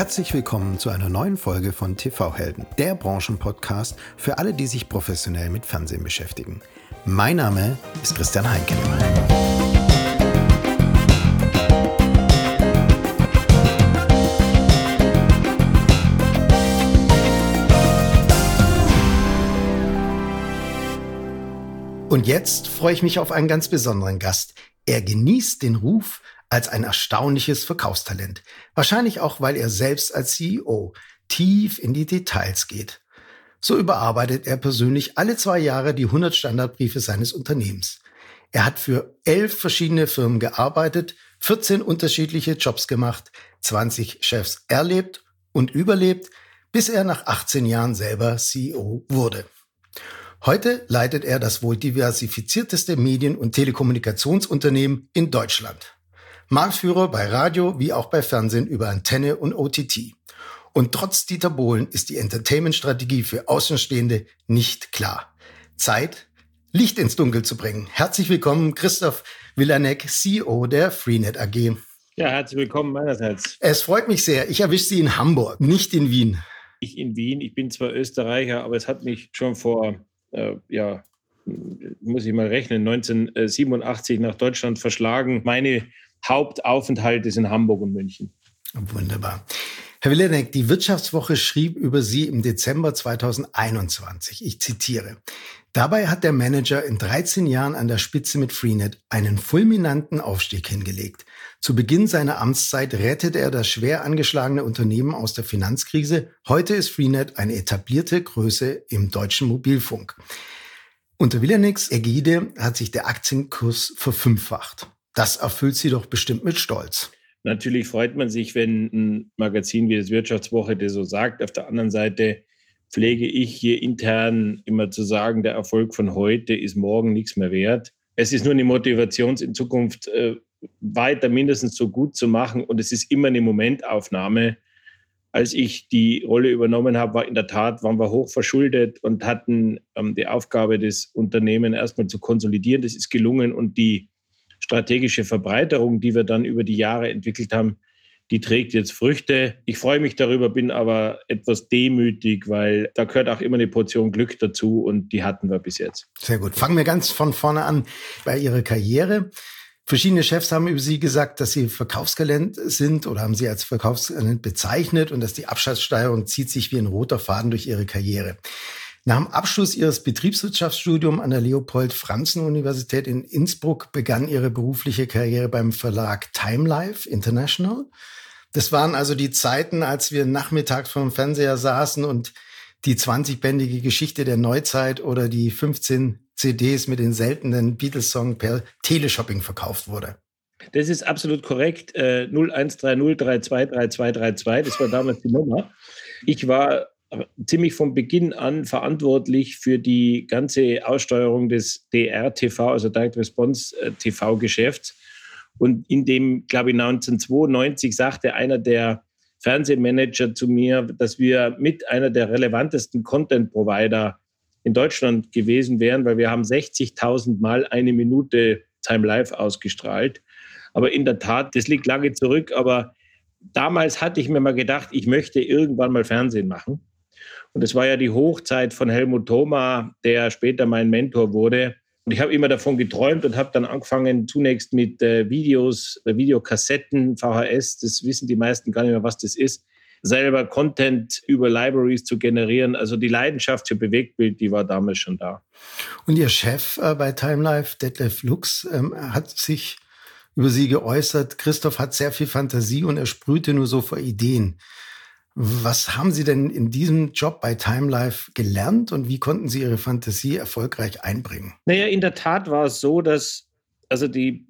Herzlich willkommen zu einer neuen Folge von TV Helden, der Branchenpodcast für alle, die sich professionell mit Fernsehen beschäftigen. Mein Name ist Christian Heinke. Und jetzt freue ich mich auf einen ganz besonderen Gast. Er genießt den Ruf als ein erstaunliches Verkaufstalent. Wahrscheinlich auch, weil er selbst als CEO tief in die Details geht. So überarbeitet er persönlich alle zwei Jahre die 100 Standardbriefe seines Unternehmens. Er hat für elf verschiedene Firmen gearbeitet, 14 unterschiedliche Jobs gemacht, 20 Chefs erlebt und überlebt, bis er nach 18 Jahren selber CEO wurde. Heute leitet er das wohl diversifizierteste Medien- und Telekommunikationsunternehmen in Deutschland. Marktführer bei Radio wie auch bei Fernsehen über Antenne und OTT. Und trotz Dieter Bohlen ist die Entertainment-Strategie für Außenstehende nicht klar. Zeit, Licht ins Dunkel zu bringen. Herzlich willkommen, Christoph Willanek, CEO der Freenet AG. Ja, herzlich willkommen meinerseits. Es freut mich sehr. Ich erwische Sie in Hamburg, nicht in Wien. Ich in Wien. Ich bin zwar Österreicher, aber es hat mich schon vor, äh, ja, muss ich mal rechnen, 1987 nach Deutschland verschlagen. Meine Hauptaufenthalt ist in Hamburg und München. Wunderbar. Herr Willenek, die Wirtschaftswoche schrieb über Sie im Dezember 2021. Ich zitiere. Dabei hat der Manager in 13 Jahren an der Spitze mit Freenet einen fulminanten Aufstieg hingelegt. Zu Beginn seiner Amtszeit rettete er das schwer angeschlagene Unternehmen aus der Finanzkrise. Heute ist Freenet eine etablierte Größe im deutschen Mobilfunk. Unter Willeneks Ägide hat sich der Aktienkurs verfünffacht. Das erfüllt Sie doch bestimmt mit Stolz. Natürlich freut man sich, wenn ein Magazin wie das Wirtschaftswoche das so sagt. Auf der anderen Seite pflege ich hier intern immer zu sagen, der Erfolg von heute ist morgen nichts mehr wert. Es ist nur eine Motivation, in Zukunft äh, weiter mindestens so gut zu machen. Und es ist immer eine Momentaufnahme. Als ich die Rolle übernommen habe, war in der Tat, waren wir hoch verschuldet und hatten ähm, die Aufgabe, das Unternehmen erstmal zu konsolidieren. Das ist gelungen und die strategische Verbreiterung, die wir dann über die Jahre entwickelt haben, die trägt jetzt Früchte. Ich freue mich darüber, bin aber etwas demütig, weil da gehört auch immer eine Portion Glück dazu und die hatten wir bis jetzt. Sehr gut. Fangen wir ganz von vorne an bei Ihrer Karriere. Verschiedene Chefs haben über Sie gesagt, dass Sie Verkaufstalent sind oder haben Sie als Verkaufstalent bezeichnet und dass die Abschlusssteuerung zieht sich wie ein roter Faden durch Ihre Karriere. Nach dem Abschluss ihres Betriebswirtschaftsstudiums an der Leopold-Franzen-Universität in Innsbruck begann ihre berufliche Karriere beim Verlag Time Life International. Das waren also die Zeiten, als wir nachmittags vom Fernseher saßen und die 20-bändige Geschichte der Neuzeit oder die 15 CDs mit den seltenen Beatles-Songs per Teleshopping verkauft wurde. Das ist absolut korrekt. Äh, 0130323232, das war damals die Nummer. Ich war ziemlich von Beginn an verantwortlich für die ganze Aussteuerung des DR-TV, also Direct Response äh, TV-Geschäfts. Und in dem, glaube ich, 1992 sagte einer der Fernsehmanager zu mir, dass wir mit einer der relevantesten Content-Provider in Deutschland gewesen wären, weil wir haben 60.000 Mal eine Minute Time Live ausgestrahlt. Aber in der Tat, das liegt lange zurück, aber damals hatte ich mir mal gedacht, ich möchte irgendwann mal Fernsehen machen. Und es war ja die Hochzeit von Helmut Thoma, der später mein Mentor wurde. Und ich habe immer davon geträumt und habe dann angefangen, zunächst mit äh, Videos, äh, Videokassetten, VHS, das wissen die meisten gar nicht mehr, was das ist, selber Content über Libraries zu generieren. Also die Leidenschaft für Bewegtbild, die war damals schon da. Und Ihr Chef äh, bei Time Life, Detlef Lux, ähm, hat sich über Sie geäußert. Christoph hat sehr viel Fantasie und er sprühte nur so vor Ideen. Was haben Sie denn in diesem Job bei Time Life gelernt und wie konnten Sie Ihre Fantasie erfolgreich einbringen? Naja, in der Tat war es so, dass, also die,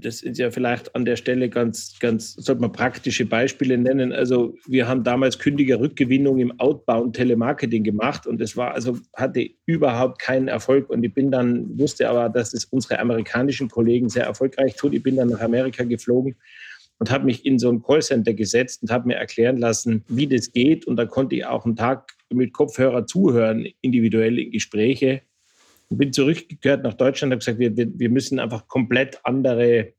das ist ja vielleicht an der Stelle ganz, ganz, sollte man praktische Beispiele nennen. Also wir haben damals Kündigerrückgewinnung im Outbound Telemarketing gemacht und es war, also hatte überhaupt keinen Erfolg und ich bin dann, wusste aber, dass es unsere amerikanischen Kollegen sehr erfolgreich tun. Ich bin dann nach Amerika geflogen und habe mich in so ein Callcenter gesetzt und habe mir erklären lassen, wie das geht. Und da konnte ich auch einen Tag mit Kopfhörer zuhören, individuell in Gespräche. Und bin zurückgekehrt nach Deutschland und habe gesagt, wir, wir, müssen einfach komplett andere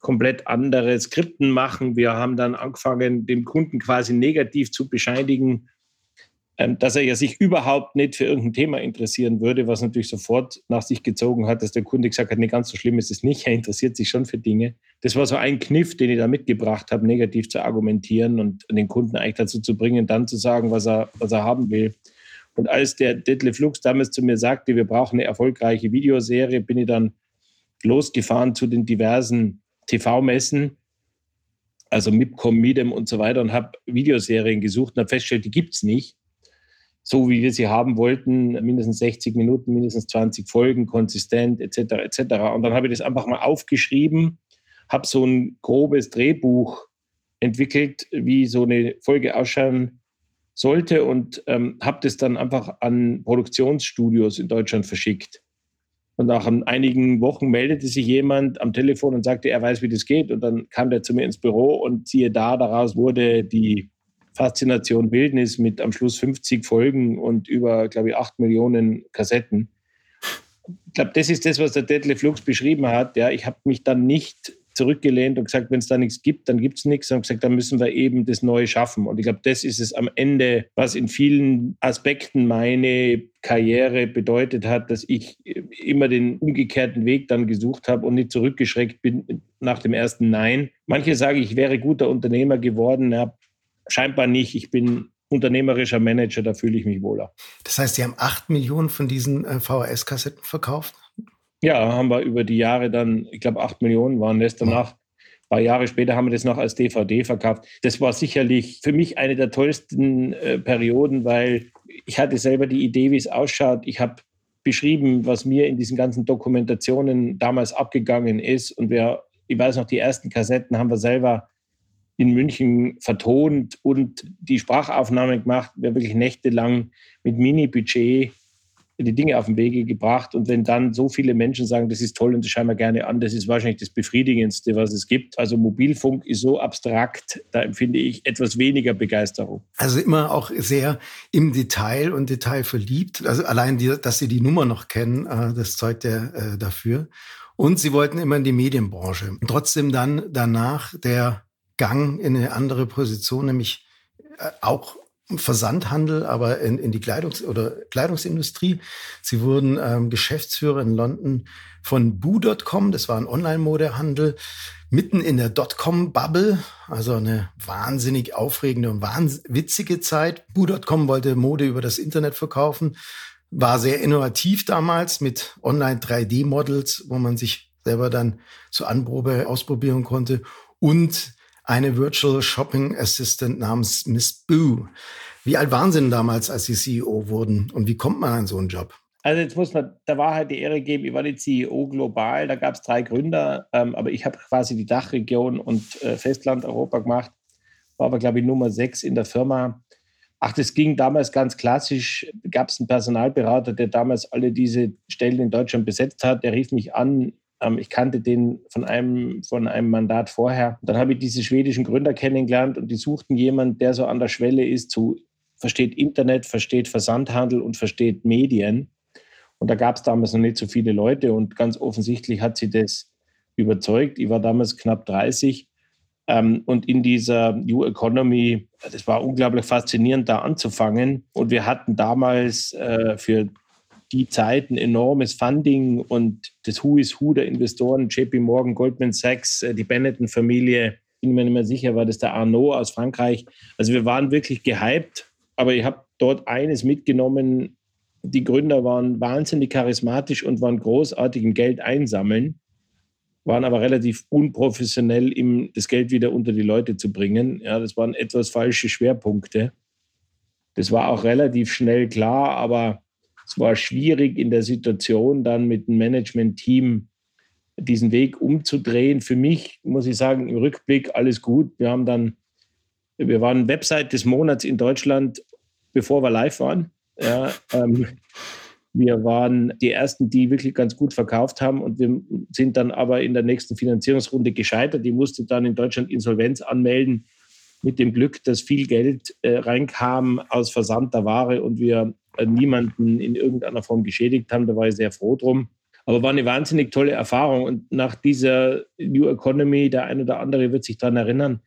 komplett andere Skripten machen. Wir haben dann angefangen, den Kunden quasi negativ zu bescheinigen, ähm, dass er ja sich überhaupt nicht für irgendein Thema interessieren würde, was natürlich sofort nach sich gezogen hat, dass der Kunde gesagt hat, nee, ganz so schlimm ist es nicht, er interessiert sich schon für Dinge. Das war so ein Kniff, den ich da mitgebracht habe, negativ zu argumentieren und den Kunden eigentlich dazu zu bringen, dann zu sagen, was er, was er haben will. Und als der Detlef Lux damals zu mir sagte, wir brauchen eine erfolgreiche Videoserie, bin ich dann losgefahren zu den diversen TV-Messen, also MIPCOM, MIDEM und so weiter und habe Videoserien gesucht und habe festgestellt, die gibt es nicht so wie wir sie haben wollten, mindestens 60 Minuten, mindestens 20 Folgen, konsistent etc. etc. Und dann habe ich das einfach mal aufgeschrieben, habe so ein grobes Drehbuch entwickelt, wie so eine Folge ausschauen sollte und ähm, habe das dann einfach an Produktionsstudios in Deutschland verschickt. Und nach einigen Wochen meldete sich jemand am Telefon und sagte, er weiß, wie das geht. Und dann kam der zu mir ins Büro und siehe da, daraus wurde die Faszination Wildnis mit am Schluss 50 Folgen und über, glaube ich, 8 Millionen Kassetten. Ich glaube, das ist das, was der Detlef Lux beschrieben hat. Ja, ich habe mich dann nicht zurückgelehnt und gesagt, wenn es da nichts gibt, dann gibt es nichts. Und gesagt, dann müssen wir eben das Neue schaffen. Und ich glaube, das ist es am Ende, was in vielen Aspekten meine Karriere bedeutet hat, dass ich immer den umgekehrten Weg dann gesucht habe und nicht zurückgeschreckt bin nach dem ersten Nein. Manche sagen, ich wäre guter Unternehmer geworden. Ja, scheinbar nicht. Ich bin unternehmerischer Manager, da fühle ich mich wohler. Das heißt, Sie haben acht Millionen von diesen äh, VHS-Kassetten verkauft? Ja, haben wir über die Jahre dann, ich glaube, acht Millionen waren das danach. Ein paar Jahre später haben wir das noch als DVD verkauft. Das war sicherlich für mich eine der tollsten äh, Perioden, weil ich hatte selber die Idee, wie es ausschaut. Ich habe beschrieben, was mir in diesen ganzen Dokumentationen damals abgegangen ist. Und wir, ich weiß noch, die ersten Kassetten haben wir selber in München vertont und die Sprachaufnahme gemacht, wir wirklich nächtelang mit Mini-Budget die Dinge auf den Wege gebracht. Und wenn dann so viele Menschen sagen, das ist toll und das schauen wir gerne an, das ist wahrscheinlich das Befriedigendste, was es gibt. Also Mobilfunk ist so abstrakt, da empfinde ich etwas weniger Begeisterung. Also immer auch sehr im Detail und Detail verliebt. Also allein, die, dass Sie die Nummer noch kennen, äh, das zeugt ja äh, dafür. Und Sie wollten immer in die Medienbranche. Trotzdem dann danach der Gang in eine andere Position, nämlich äh, auch Versandhandel, aber in, in die Kleidungs- oder Kleidungsindustrie. Sie wurden ähm, Geschäftsführer in London von Boo.com, das war ein Online-Modehandel, mitten in der Dotcom-Bubble, also eine wahnsinnig aufregende und wahnwitzige Zeit. Boo.com wollte Mode über das Internet verkaufen, war sehr innovativ damals mit Online-3D-Models, wo man sich selber dann zur Anprobe ausprobieren konnte und eine Virtual Shopping Assistant namens Miss Boo. Wie alt waren Sie denn damals, als Sie CEO wurden? Und wie kommt man an so einen Job? Also jetzt muss man der Wahrheit die Ehre geben, ich war die CEO global, da gab es drei Gründer, ähm, aber ich habe quasi die Dachregion und äh, Festland Europa gemacht, war aber, glaube ich, Nummer sechs in der Firma. Ach, das ging damals ganz klassisch. Gab es einen Personalberater, der damals alle diese Stellen in Deutschland besetzt hat. Der rief mich an, ähm, ich kannte den von einem, von einem Mandat vorher. Dann habe ich diese schwedischen Gründer kennengelernt und die suchten jemanden, der so an der Schwelle ist, zu, versteht Internet, versteht Versandhandel und versteht Medien. Und da gab es damals noch nicht so viele Leute und ganz offensichtlich hat sie das überzeugt. Ich war damals knapp 30 ähm, und in dieser New Economy, das war unglaublich faszinierend, da anzufangen. Und wir hatten damals äh, für die Zeit ein enormes Funding und das Who is Who der Investoren, JP Morgan, Goldman Sachs, äh, die Benetton-Familie, bin mir nicht mehr sicher, war das der Arnaud aus Frankreich. Also wir waren wirklich gehypt, aber ich habe dort eines mitgenommen, die Gründer waren wahnsinnig charismatisch und waren großartig im Geld einsammeln, waren aber relativ unprofessionell, im, das Geld wieder unter die Leute zu bringen. Ja, das waren etwas falsche Schwerpunkte. Das war auch relativ schnell klar, aber es war schwierig in der Situation dann mit dem Management-Team diesen Weg umzudrehen. Für mich muss ich sagen, im Rückblick alles gut. Wir haben dann, wir waren Website des Monats in Deutschland, bevor wir live waren. Ja, ähm, wir waren die ersten, die wirklich ganz gut verkauft haben und wir sind dann aber in der nächsten Finanzierungsrunde gescheitert. Die musste dann in Deutschland Insolvenz anmelden mit dem Glück, dass viel Geld äh, reinkam aus Versand der Ware und wir niemanden in irgendeiner Form geschädigt haben. Da war ich sehr froh drum. Aber war eine wahnsinnig tolle Erfahrung. Und nach dieser New Economy, der eine oder andere wird sich daran erinnern,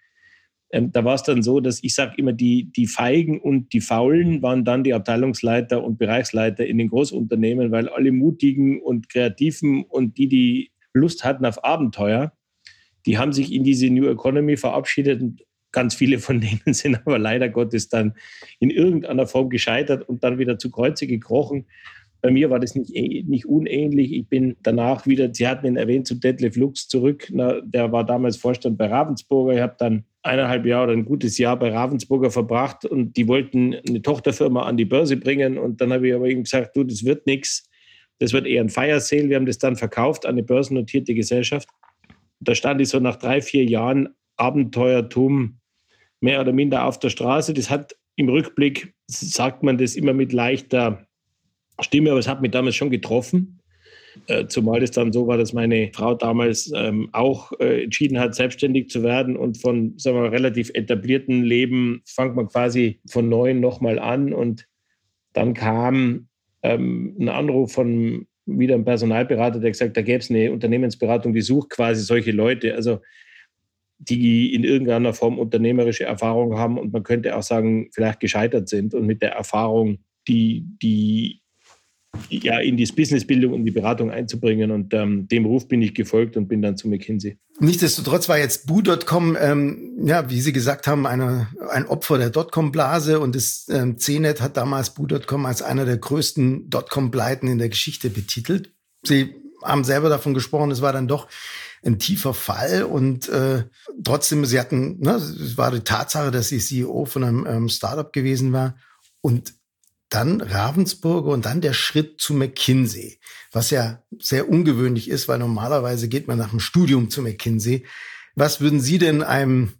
ähm, da war es dann so, dass ich sage immer, die, die Feigen und die Faulen waren dann die Abteilungsleiter und Bereichsleiter in den Großunternehmen, weil alle Mutigen und Kreativen und die, die Lust hatten auf Abenteuer, die haben sich in diese New Economy verabschiedet und ganz viele von denen sind aber leider Gottes dann in irgendeiner Form gescheitert und dann wieder zu Kreuze gekrochen. Bei mir war das nicht, nicht unähnlich. Ich bin danach wieder, Sie hatten ihn erwähnt, zu Detlef Lux zurück. Na, der war damals Vorstand bei Ravensburger. Ich habe dann eineinhalb Jahre oder ein gutes Jahr bei Ravensburger verbracht und die wollten eine Tochterfirma an die Börse bringen. Und dann habe ich aber ihm gesagt, du, das wird nichts. Das wird eher ein Fire. Wir haben das dann verkauft an eine börsennotierte Gesellschaft. Da stand ich so nach drei, vier Jahren Abenteuertum mehr oder minder auf der Straße. Das hat im Rückblick, sagt man das immer mit leichter Stimme, aber es hat mich damals schon getroffen. Äh, zumal es dann so war, dass meine Frau damals ähm, auch äh, entschieden hat, selbstständig zu werden und von sagen wir, relativ etablierten Leben fängt man quasi von neuem nochmal an. Und dann kam ähm, ein Anruf von wieder einem Personalberater, der gesagt hat, da gäbe es eine Unternehmensberatung, die sucht quasi solche Leute, also die in irgendeiner Form unternehmerische Erfahrung haben und man könnte auch sagen, vielleicht gescheitert sind und mit der Erfahrung, die, die ja, in die Businessbildung und die Beratung einzubringen. Und ähm, dem Ruf bin ich gefolgt und bin dann zu McKinsey. Nichtsdestotrotz war jetzt Boo.com, ähm, ja, wie Sie gesagt haben, eine, ein Opfer der Dotcom-Blase und das ähm, CNET hat damals Boo.com als einer der größten Dotcom-Pleiten in der Geschichte betitelt. Sie haben selber davon gesprochen, es war dann doch ein tiefer Fall und äh, trotzdem, sie hatten, ne, es war die Tatsache, dass sie CEO von einem ähm, Startup gewesen war und dann Ravensburger und dann der Schritt zu McKinsey, was ja sehr ungewöhnlich ist, weil normalerweise geht man nach dem Studium zu McKinsey. Was würden Sie denn einem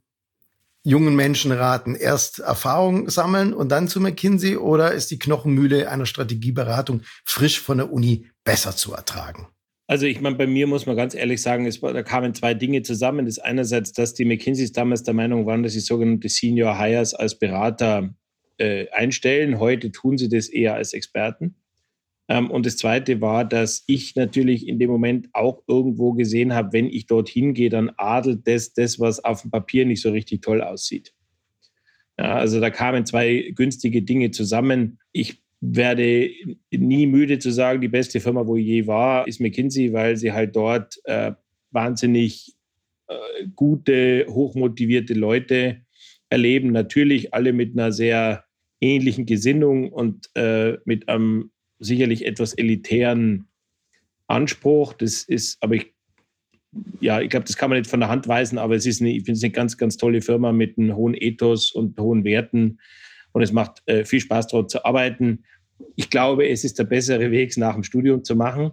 jungen Menschen raten? Erst Erfahrung sammeln und dann zu McKinsey oder ist die Knochenmühle einer Strategieberatung frisch von der Uni besser zu ertragen? Also ich meine, bei mir muss man ganz ehrlich sagen, es, da kamen zwei Dinge zusammen. Das einerseits, dass die McKinseys damals der Meinung waren, dass sie sogenannte Senior Hires als Berater äh, einstellen. Heute tun sie das eher als Experten. Ähm, und das Zweite war, dass ich natürlich in dem Moment auch irgendwo gesehen habe, wenn ich dorthin gehe, dann adelt das, das, was auf dem Papier nicht so richtig toll aussieht. Ja, also da kamen zwei günstige Dinge zusammen. Ich werde nie müde zu sagen, die beste Firma, wo ich je war, ist McKinsey, weil sie halt dort äh, wahnsinnig äh, gute, hochmotivierte Leute erleben. Natürlich alle mit einer sehr ähnlichen Gesinnung und äh, mit einem sicherlich etwas elitären Anspruch. Das ist, aber ich, ja, ich glaube, das kann man nicht von der Hand weisen, aber es ist eine, ich finde es eine ganz, ganz tolle Firma mit einem hohen Ethos und hohen Werten. Und es macht äh, viel Spaß, dort zu arbeiten. Ich glaube, es ist der bessere Weg, es nach dem Studium zu machen,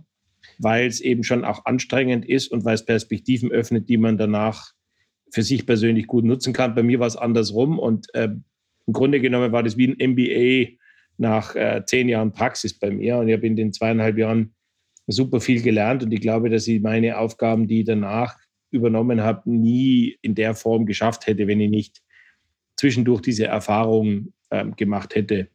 weil es eben schon auch anstrengend ist und weil es Perspektiven öffnet, die man danach für sich persönlich gut nutzen kann. Bei mir war es andersrum und äh, im Grunde genommen war das wie ein MBA nach äh, zehn Jahren Praxis bei mir. Und ich habe in den zweieinhalb Jahren super viel gelernt. Und ich glaube, dass ich meine Aufgaben, die ich danach übernommen habe, nie in der Form geschafft hätte, wenn ich nicht zwischendurch diese Erfahrung ähm, gemacht hätte.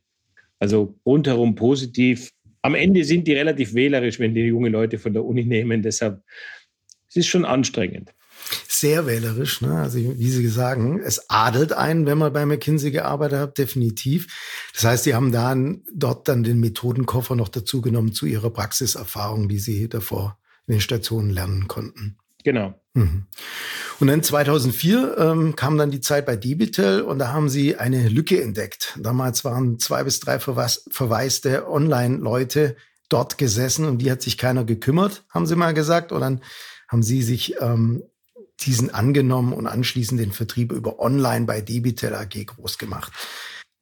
Also rundherum positiv. Am Ende sind die relativ wählerisch, wenn die junge Leute von der Uni nehmen. Deshalb es ist schon anstrengend sehr wählerisch. Ne? Also wie Sie sagen, es adelt einen, wenn man bei McKinsey gearbeitet hat, definitiv. Das heißt, Sie haben dann dort dann den Methodenkoffer noch dazu genommen zu Ihrer Praxiserfahrung, die Sie davor in den Stationen lernen konnten. Genau. Mhm. Und dann 2004 ähm, kam dann die Zeit bei Debitel und da haben sie eine Lücke entdeckt. Damals waren zwei bis drei verwaiste Online-Leute dort gesessen und die hat sich keiner gekümmert, haben sie mal gesagt. Und dann haben sie sich ähm, diesen angenommen und anschließend den Vertrieb über Online bei Debitel AG groß gemacht.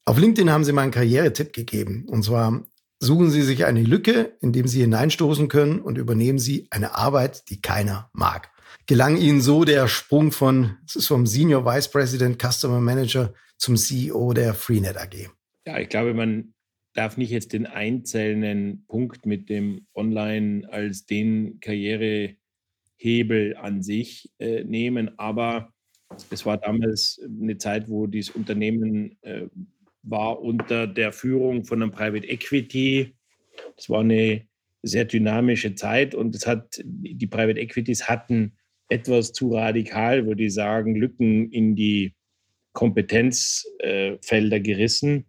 Auf LinkedIn haben sie mal einen Karrieretipp gegeben. Und zwar suchen Sie sich eine Lücke, in dem Sie hineinstoßen können und übernehmen Sie eine Arbeit, die keiner mag. Gelang Ihnen so der Sprung von, vom Senior Vice President Customer Manager zum CEO der Freenet AG? Ja, ich glaube, man darf nicht jetzt den einzelnen Punkt mit dem Online als den Karriere Hebel an sich äh, nehmen. Aber es war damals eine Zeit, wo dieses Unternehmen äh, war unter der Führung von einem Private Equity. Es war eine sehr dynamische Zeit und es hat, die Private Equities hatten etwas zu radikal, würde ich sagen, Lücken in die Kompetenzfelder äh, gerissen.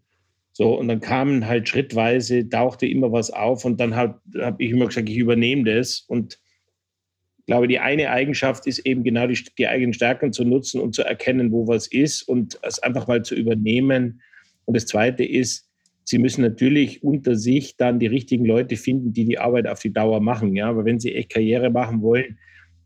So, und dann kamen halt schrittweise, tauchte immer was auf und dann habe hab ich immer gesagt, ich übernehme das. Und ich glaube, die eine Eigenschaft ist eben genau die, die eigenen Stärken zu nutzen und zu erkennen, wo was ist und es einfach mal zu übernehmen. Und das zweite ist, Sie müssen natürlich unter sich dann die richtigen Leute finden, die die Arbeit auf die Dauer machen. Ja, aber wenn Sie echt Karriere machen wollen,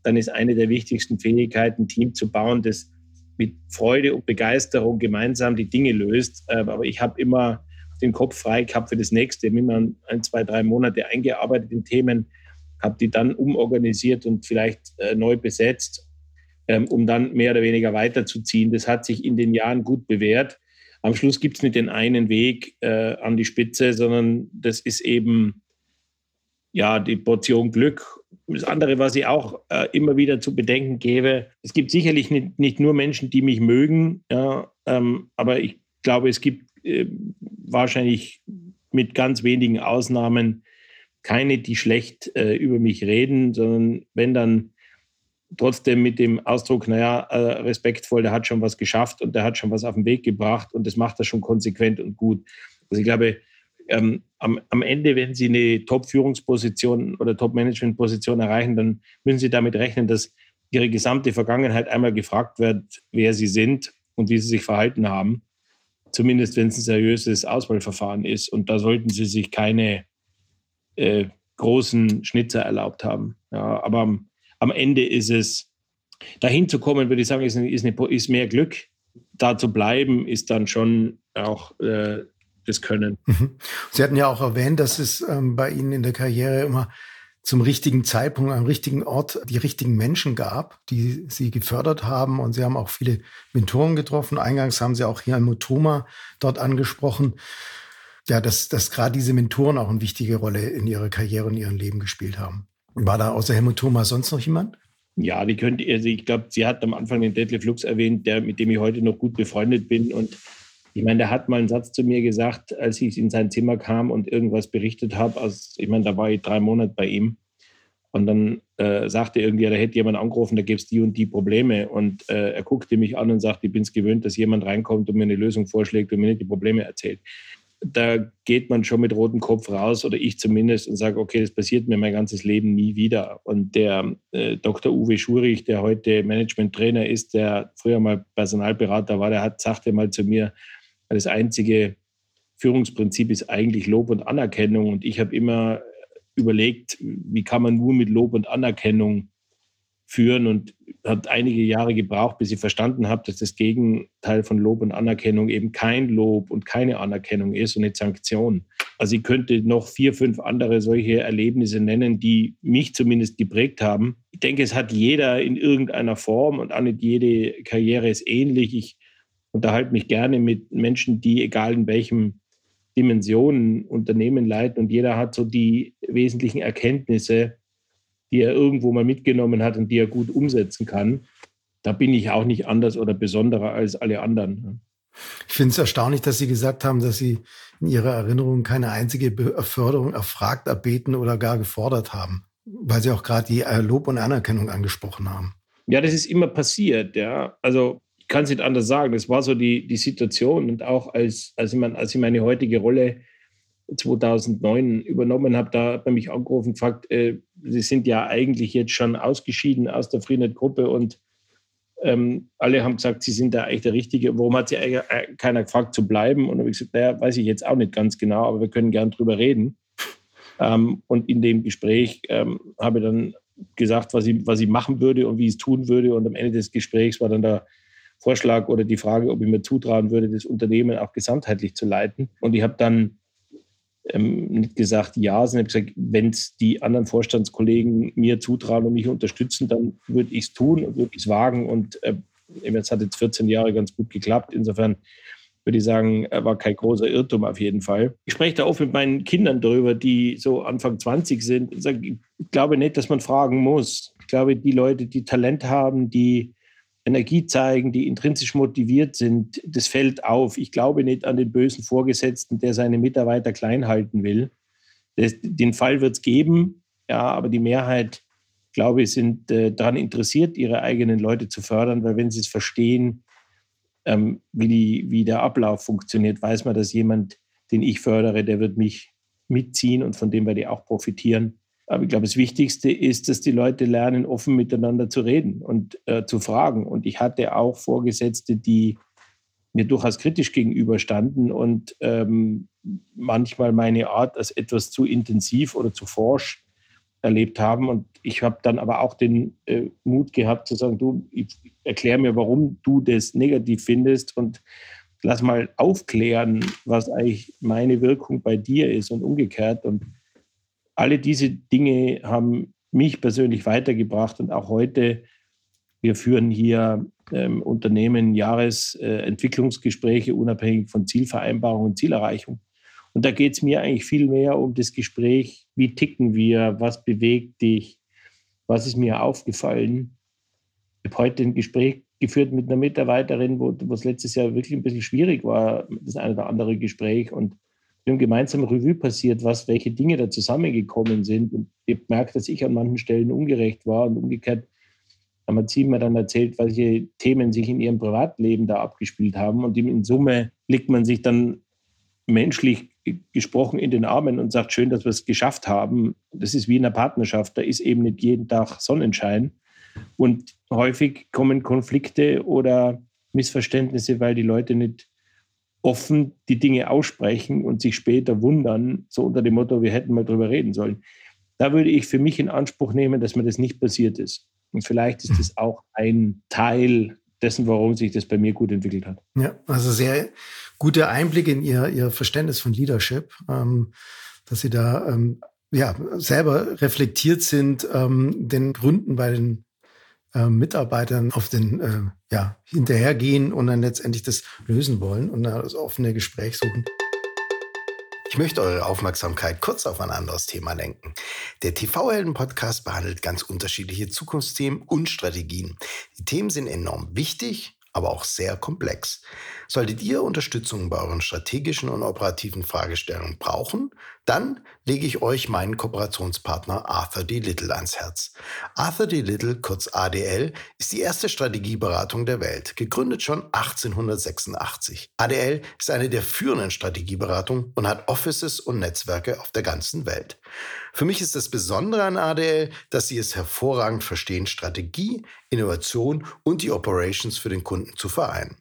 dann ist eine der wichtigsten Fähigkeiten, ein Team zu bauen, das mit Freude und Begeisterung gemeinsam die Dinge löst. Ähm, aber ich habe immer den Kopf frei gehabt für das nächste. Habe immer ein, zwei, drei Monate eingearbeitet in Themen, habe die dann umorganisiert und vielleicht äh, neu besetzt, ähm, um dann mehr oder weniger weiterzuziehen. Das hat sich in den Jahren gut bewährt am Schluss gibt es nicht den einen Weg äh, an die Spitze, sondern das ist eben ja die Portion Glück. Das andere, was ich auch äh, immer wieder zu bedenken gebe, es gibt sicherlich nicht, nicht nur Menschen, die mich mögen, ja, ähm, aber ich glaube, es gibt äh, wahrscheinlich mit ganz wenigen Ausnahmen keine, die schlecht äh, über mich reden, sondern wenn dann trotzdem mit dem Ausdruck, naja, äh, respektvoll, der hat schon was geschafft und der hat schon was auf den Weg gebracht und das macht er schon konsequent und gut. Also ich glaube, ähm, am, am, Ende, wenn Sie eine Top-Führungsposition oder Top-Management-Position erreichen, dann müssen Sie damit rechnen, dass Ihre gesamte Vergangenheit einmal gefragt wird, wer Sie sind und wie Sie sich verhalten haben. Zumindest wenn es ein seriöses Auswahlverfahren ist. Und da sollten Sie sich keine äh, großen Schnitzer erlaubt haben. Ja, aber am Ende ist es, dahin zu kommen, würde ich sagen, ist, ist, eine, ist mehr Glück. Da zu bleiben, ist dann schon auch äh, das Können. Mhm. Sie hatten ja auch erwähnt, dass es ähm, bei Ihnen in der Karriere immer zum richtigen Zeitpunkt, am richtigen Ort die richtigen Menschen gab, die Sie gefördert haben. Und Sie haben auch viele Mentoren getroffen. Eingangs haben Sie auch hier ein Motoma dort angesprochen. Ja, dass, dass gerade diese Mentoren auch eine wichtige Rolle in Ihrer Karriere und Ihrem Leben gespielt haben. War da außer Helmut Thomas sonst noch jemand? Ja, die könnte, also ich glaube, sie hat am Anfang den Detlef Lux erwähnt, der, mit dem ich heute noch gut befreundet bin. Und ich meine, der hat mal einen Satz zu mir gesagt, als ich in sein Zimmer kam und irgendwas berichtet habe. Also, ich meine, da war ich drei Monate bei ihm. Und dann äh, sagte irgendwie, da hätte jemand angerufen, da gäbe es die und die Probleme. Und äh, er guckte mich an und sagte, ich bin es gewöhnt, dass jemand reinkommt und mir eine Lösung vorschlägt und mir nicht die Probleme erzählt da geht man schon mit rotem Kopf raus oder ich zumindest und sage, okay, das passiert mir mein ganzes Leben nie wieder. Und der äh, Dr. Uwe Schurich, der heute Management-Trainer ist, der früher mal Personalberater war, der hat, sagte mal zu mir, das einzige Führungsprinzip ist eigentlich Lob und Anerkennung. Und ich habe immer überlegt, wie kann man nur mit Lob und Anerkennung führen und hat einige Jahre gebraucht, bis ich verstanden habe, dass das Gegenteil von Lob und Anerkennung eben kein Lob und keine Anerkennung ist und eine Sanktion. Also ich könnte noch vier, fünf andere solche Erlebnisse nennen, die mich zumindest geprägt haben. Ich denke, es hat jeder in irgendeiner Form und auch nicht jede Karriere ist ähnlich. Ich unterhalte mich gerne mit Menschen, die, egal in welchem Dimensionen Unternehmen leiten und jeder hat so die wesentlichen Erkenntnisse, die er irgendwo mal mitgenommen hat und die er gut umsetzen kann. Da bin ich auch nicht anders oder besonderer als alle anderen. Ich finde es erstaunlich, dass Sie gesagt haben, dass Sie in Ihrer Erinnerung keine einzige Beförderung erfragt, erbeten oder gar gefordert haben, weil Sie auch gerade die äh, Lob und Anerkennung angesprochen haben. Ja, das ist immer passiert, ja. Also ich kann es nicht anders sagen. Das war so die, die Situation und auch als, als, ich, mein, als ich meine heutige Rolle 2009 übernommen habe, da hat man mich angerufen und gefragt, äh, Sie sind ja eigentlich jetzt schon ausgeschieden aus der Freenet-Gruppe und ähm, alle haben gesagt, Sie sind da eigentlich der Richtige. Warum hat Sie eigentlich äh, keiner gefragt zu bleiben? Und habe ich gesagt, naja, weiß ich jetzt auch nicht ganz genau, aber wir können gern drüber reden. Ähm, und in dem Gespräch ähm, habe ich dann gesagt, was ich, was ich machen würde und wie ich es tun würde. Und am Ende des Gesprächs war dann der Vorschlag oder die Frage, ob ich mir zutrauen würde, das Unternehmen auch gesamtheitlich zu leiten. Und ich habe dann ähm, nicht gesagt ja, sondern gesagt, wenn es die anderen Vorstandskollegen mir zutrauen und mich unterstützen, dann würde ich es tun und würde ich es wagen. Und äh, jetzt hat jetzt 14 Jahre ganz gut geklappt. Insofern würde ich sagen, war kein großer Irrtum auf jeden Fall. Ich spreche da oft mit meinen Kindern darüber, die so Anfang 20 sind. Ich, sage, ich glaube nicht, dass man fragen muss. Ich glaube, die Leute, die Talent haben, die Energie zeigen, die intrinsisch motiviert sind, das fällt auf. Ich glaube nicht an den bösen Vorgesetzten, der seine Mitarbeiter klein halten will. Das, den Fall wird es geben, ja, aber die Mehrheit, glaube ich, sind äh, daran interessiert, ihre eigenen Leute zu fördern, weil wenn sie es verstehen, ähm, wie, die, wie der Ablauf funktioniert, weiß man, dass jemand, den ich fördere, der wird mich mitziehen und von dem werde ich auch profitieren. Aber ich glaube, das Wichtigste ist, dass die Leute lernen, offen miteinander zu reden und äh, zu fragen. Und ich hatte auch Vorgesetzte, die mir durchaus kritisch gegenüberstanden und ähm, manchmal meine Art als etwas zu intensiv oder zu forsch erlebt haben. Und ich habe dann aber auch den äh, Mut gehabt zu sagen, du, erklär mir, warum du das negativ findest und lass mal aufklären, was eigentlich meine Wirkung bei dir ist und umgekehrt. Und alle diese Dinge haben mich persönlich weitergebracht und auch heute, wir führen hier ähm, Unternehmen Jahresentwicklungsgespräche äh, unabhängig von Zielvereinbarung und Zielerreichung. Und da geht es mir eigentlich viel mehr um das Gespräch, wie ticken wir, was bewegt dich, was ist mir aufgefallen. Ich habe heute ein Gespräch geführt mit einer Mitarbeiterin, wo es letztes Jahr wirklich ein bisschen schwierig war, das eine oder andere Gespräch. Und wir haben gemeinsam Revue passiert, was, welche Dinge da zusammengekommen sind. Und ich habe dass ich an manchen Stellen ungerecht war und umgekehrt haben sie mir dann erzählt, welche Themen sich in ihrem Privatleben da abgespielt haben. Und in Summe liegt man sich dann menschlich gesprochen in den Armen und sagt, schön, dass wir es geschafft haben. Das ist wie in einer Partnerschaft, da ist eben nicht jeden Tag Sonnenschein. Und häufig kommen Konflikte oder Missverständnisse, weil die Leute nicht offen die Dinge aussprechen und sich später wundern, so unter dem Motto, wir hätten mal drüber reden sollen. Da würde ich für mich in Anspruch nehmen, dass mir das nicht passiert ist. Und vielleicht ist das auch ein Teil dessen, warum sich das bei mir gut entwickelt hat. Ja, also sehr gute Einblicke in Ihr, Ihr Verständnis von Leadership, ähm, dass Sie da ähm, ja, selber reflektiert sind, ähm, den Gründen bei den äh, Mitarbeitern auf den äh, ja, hinterhergehen und dann letztendlich das lösen wollen und das offene Gespräch suchen. Ich möchte eure Aufmerksamkeit kurz auf ein anderes Thema lenken. Der TV-Helden-Podcast behandelt ganz unterschiedliche Zukunftsthemen und Strategien. Die Themen sind enorm wichtig aber auch sehr komplex. Solltet ihr Unterstützung bei euren strategischen und operativen Fragestellungen brauchen, dann lege ich euch meinen Kooperationspartner Arthur D. Little ans Herz. Arthur D. Little, kurz ADL, ist die erste Strategieberatung der Welt, gegründet schon 1886. ADL ist eine der führenden Strategieberatungen und hat Offices und Netzwerke auf der ganzen Welt. Für mich ist das Besondere an ADL, dass sie es hervorragend verstehen, Strategie, Innovation und die Operations für den Kunden zu vereinen.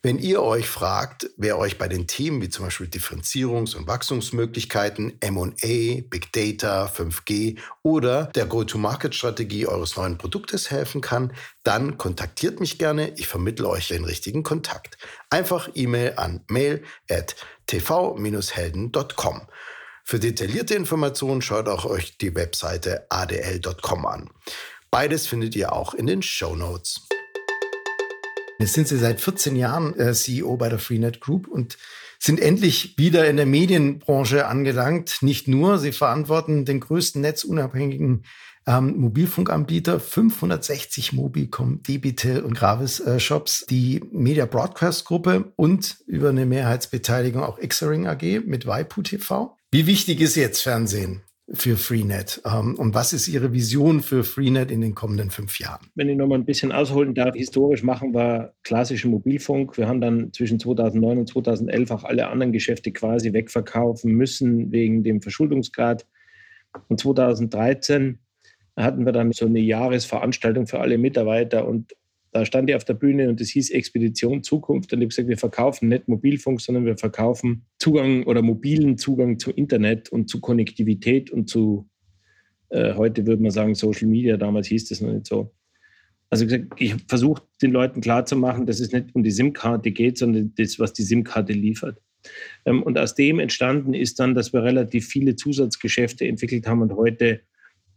Wenn ihr euch fragt, wer euch bei den Themen wie zum Beispiel Differenzierungs- und Wachstumsmöglichkeiten, MA, Big Data, 5G oder der Go-to-Market-Strategie eures neuen Produktes helfen kann, dann kontaktiert mich gerne. Ich vermittle euch den richtigen Kontakt. Einfach E-Mail an mail at tv-helden.com. Für detaillierte Informationen schaut auch euch die Webseite adl.com an. Beides findet ihr auch in den Show Notes. Jetzt sind Sie seit 14 Jahren äh, CEO bei der Freenet Group und sind endlich wieder in der Medienbranche angelangt. Nicht nur, Sie verantworten den größten netzunabhängigen ähm, Mobilfunkanbieter, 560 Mobicom, Debitel und Gravis äh, Shops, die Media Broadcast Gruppe und über eine Mehrheitsbeteiligung auch Xering AG mit Waipu TV. Wie wichtig ist jetzt Fernsehen? für Freenet? Ähm, und was ist Ihre Vision für Freenet in den kommenden fünf Jahren? Wenn ich noch mal ein bisschen ausholen darf, historisch machen wir klassischen Mobilfunk. Wir haben dann zwischen 2009 und 2011 auch alle anderen Geschäfte quasi wegverkaufen müssen wegen dem Verschuldungsgrad. Und 2013 hatten wir dann so eine Jahresveranstaltung für alle Mitarbeiter und da stand ich auf der Bühne und es hieß Expedition Zukunft. Und ich habe gesagt, wir verkaufen nicht Mobilfunk, sondern wir verkaufen Zugang oder mobilen Zugang zu Internet und zu Konnektivität und zu, äh, heute würde man sagen, Social Media. Damals hieß das noch nicht so. Also ich versuche den Leuten klarzumachen, dass es nicht um die SIM-Karte geht, sondern das, was die SIM-Karte liefert. Ähm, und aus dem entstanden ist dann, dass wir relativ viele Zusatzgeschäfte entwickelt haben und heute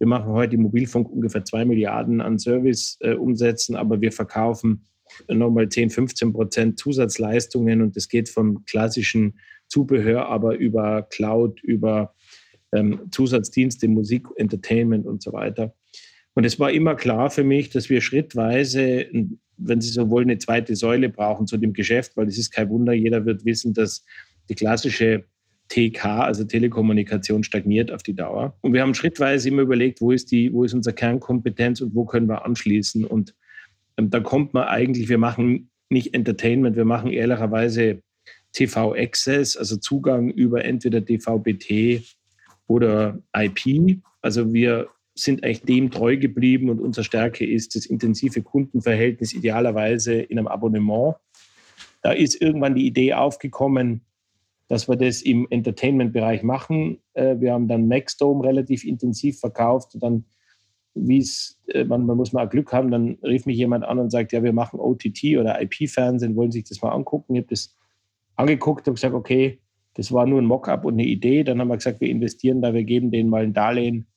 wir machen heute im Mobilfunk ungefähr zwei Milliarden an Serviceumsätzen, äh, aber wir verkaufen nochmal 10, 15 Prozent Zusatzleistungen und das geht vom klassischen Zubehör, aber über Cloud, über ähm, Zusatzdienste, Musik, Entertainment und so weiter. Und es war immer klar für mich, dass wir schrittweise, wenn Sie so wollen, eine zweite Säule brauchen zu dem Geschäft, weil es ist kein Wunder, jeder wird wissen, dass die klassische TK, also Telekommunikation, stagniert auf die Dauer. Und wir haben schrittweise immer überlegt, wo ist, die, wo ist unsere Kernkompetenz und wo können wir anschließen. Und ähm, da kommt man eigentlich, wir machen nicht Entertainment, wir machen ehrlicherweise TV Access, also Zugang über entweder DVB-T oder IP. Also wir sind eigentlich dem treu geblieben und unsere Stärke ist das intensive Kundenverhältnis idealerweise in einem Abonnement. Da ist irgendwann die Idee aufgekommen, dass wir das im Entertainment-Bereich machen. Äh, wir haben dann Maxdome relativ intensiv verkauft und dann, wie es, äh, man, man muss mal Glück haben, dann rief mich jemand an und sagt, ja, wir machen OTT oder IP-Fernsehen, wollen Sie sich das mal angucken? Ich habe das angeguckt und gesagt, okay, das war nur ein Mockup und eine Idee. Dann haben wir gesagt, wir investieren da, wir geben denen mal ein Darlehen.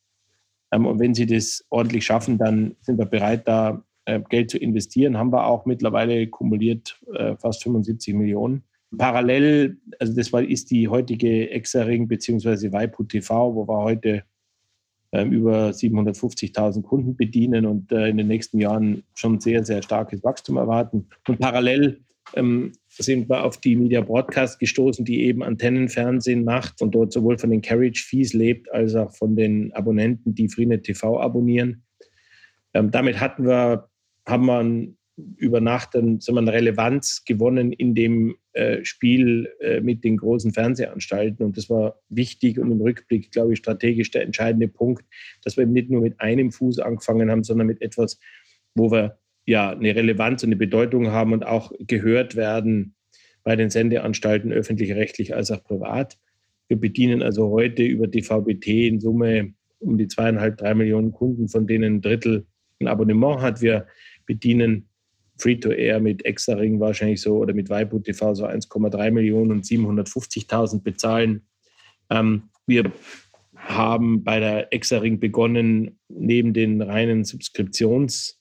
Ähm, und wenn sie das ordentlich schaffen, dann sind wir bereit, da äh, Geld zu investieren. Haben wir auch mittlerweile kumuliert fast 75 Millionen. Parallel, also das war, ist die heutige Exaring bzw. Waipu TV, wo wir heute ähm, über 750.000 Kunden bedienen und äh, in den nächsten Jahren schon sehr, sehr starkes Wachstum erwarten. Und parallel ähm, sind wir auf die Media Broadcast gestoßen, die eben Antennenfernsehen macht und dort sowohl von den Carriage Fees lebt, als auch von den Abonnenten, die Freenet TV abonnieren. Ähm, damit hatten wir, haben wir über Nacht dann so eine Relevanz gewonnen in dem äh, Spiel äh, mit den großen Fernsehanstalten. Und das war wichtig und im Rückblick, glaube ich, strategisch der entscheidende Punkt, dass wir eben nicht nur mit einem Fuß angefangen haben, sondern mit etwas, wo wir ja eine Relevanz und eine Bedeutung haben und auch gehört werden bei den Sendeanstalten öffentlich-rechtlich als auch privat. Wir bedienen also heute über DVB-T in Summe um die zweieinhalb, drei Millionen Kunden, von denen ein Drittel ein Abonnement hat. Wir bedienen Free-to-Air mit Exaring wahrscheinlich so oder mit Waipu TV so 1,3 Millionen und 750.000 bezahlen. Ähm, wir haben bei der Exaring begonnen, neben den reinen Subskriptions-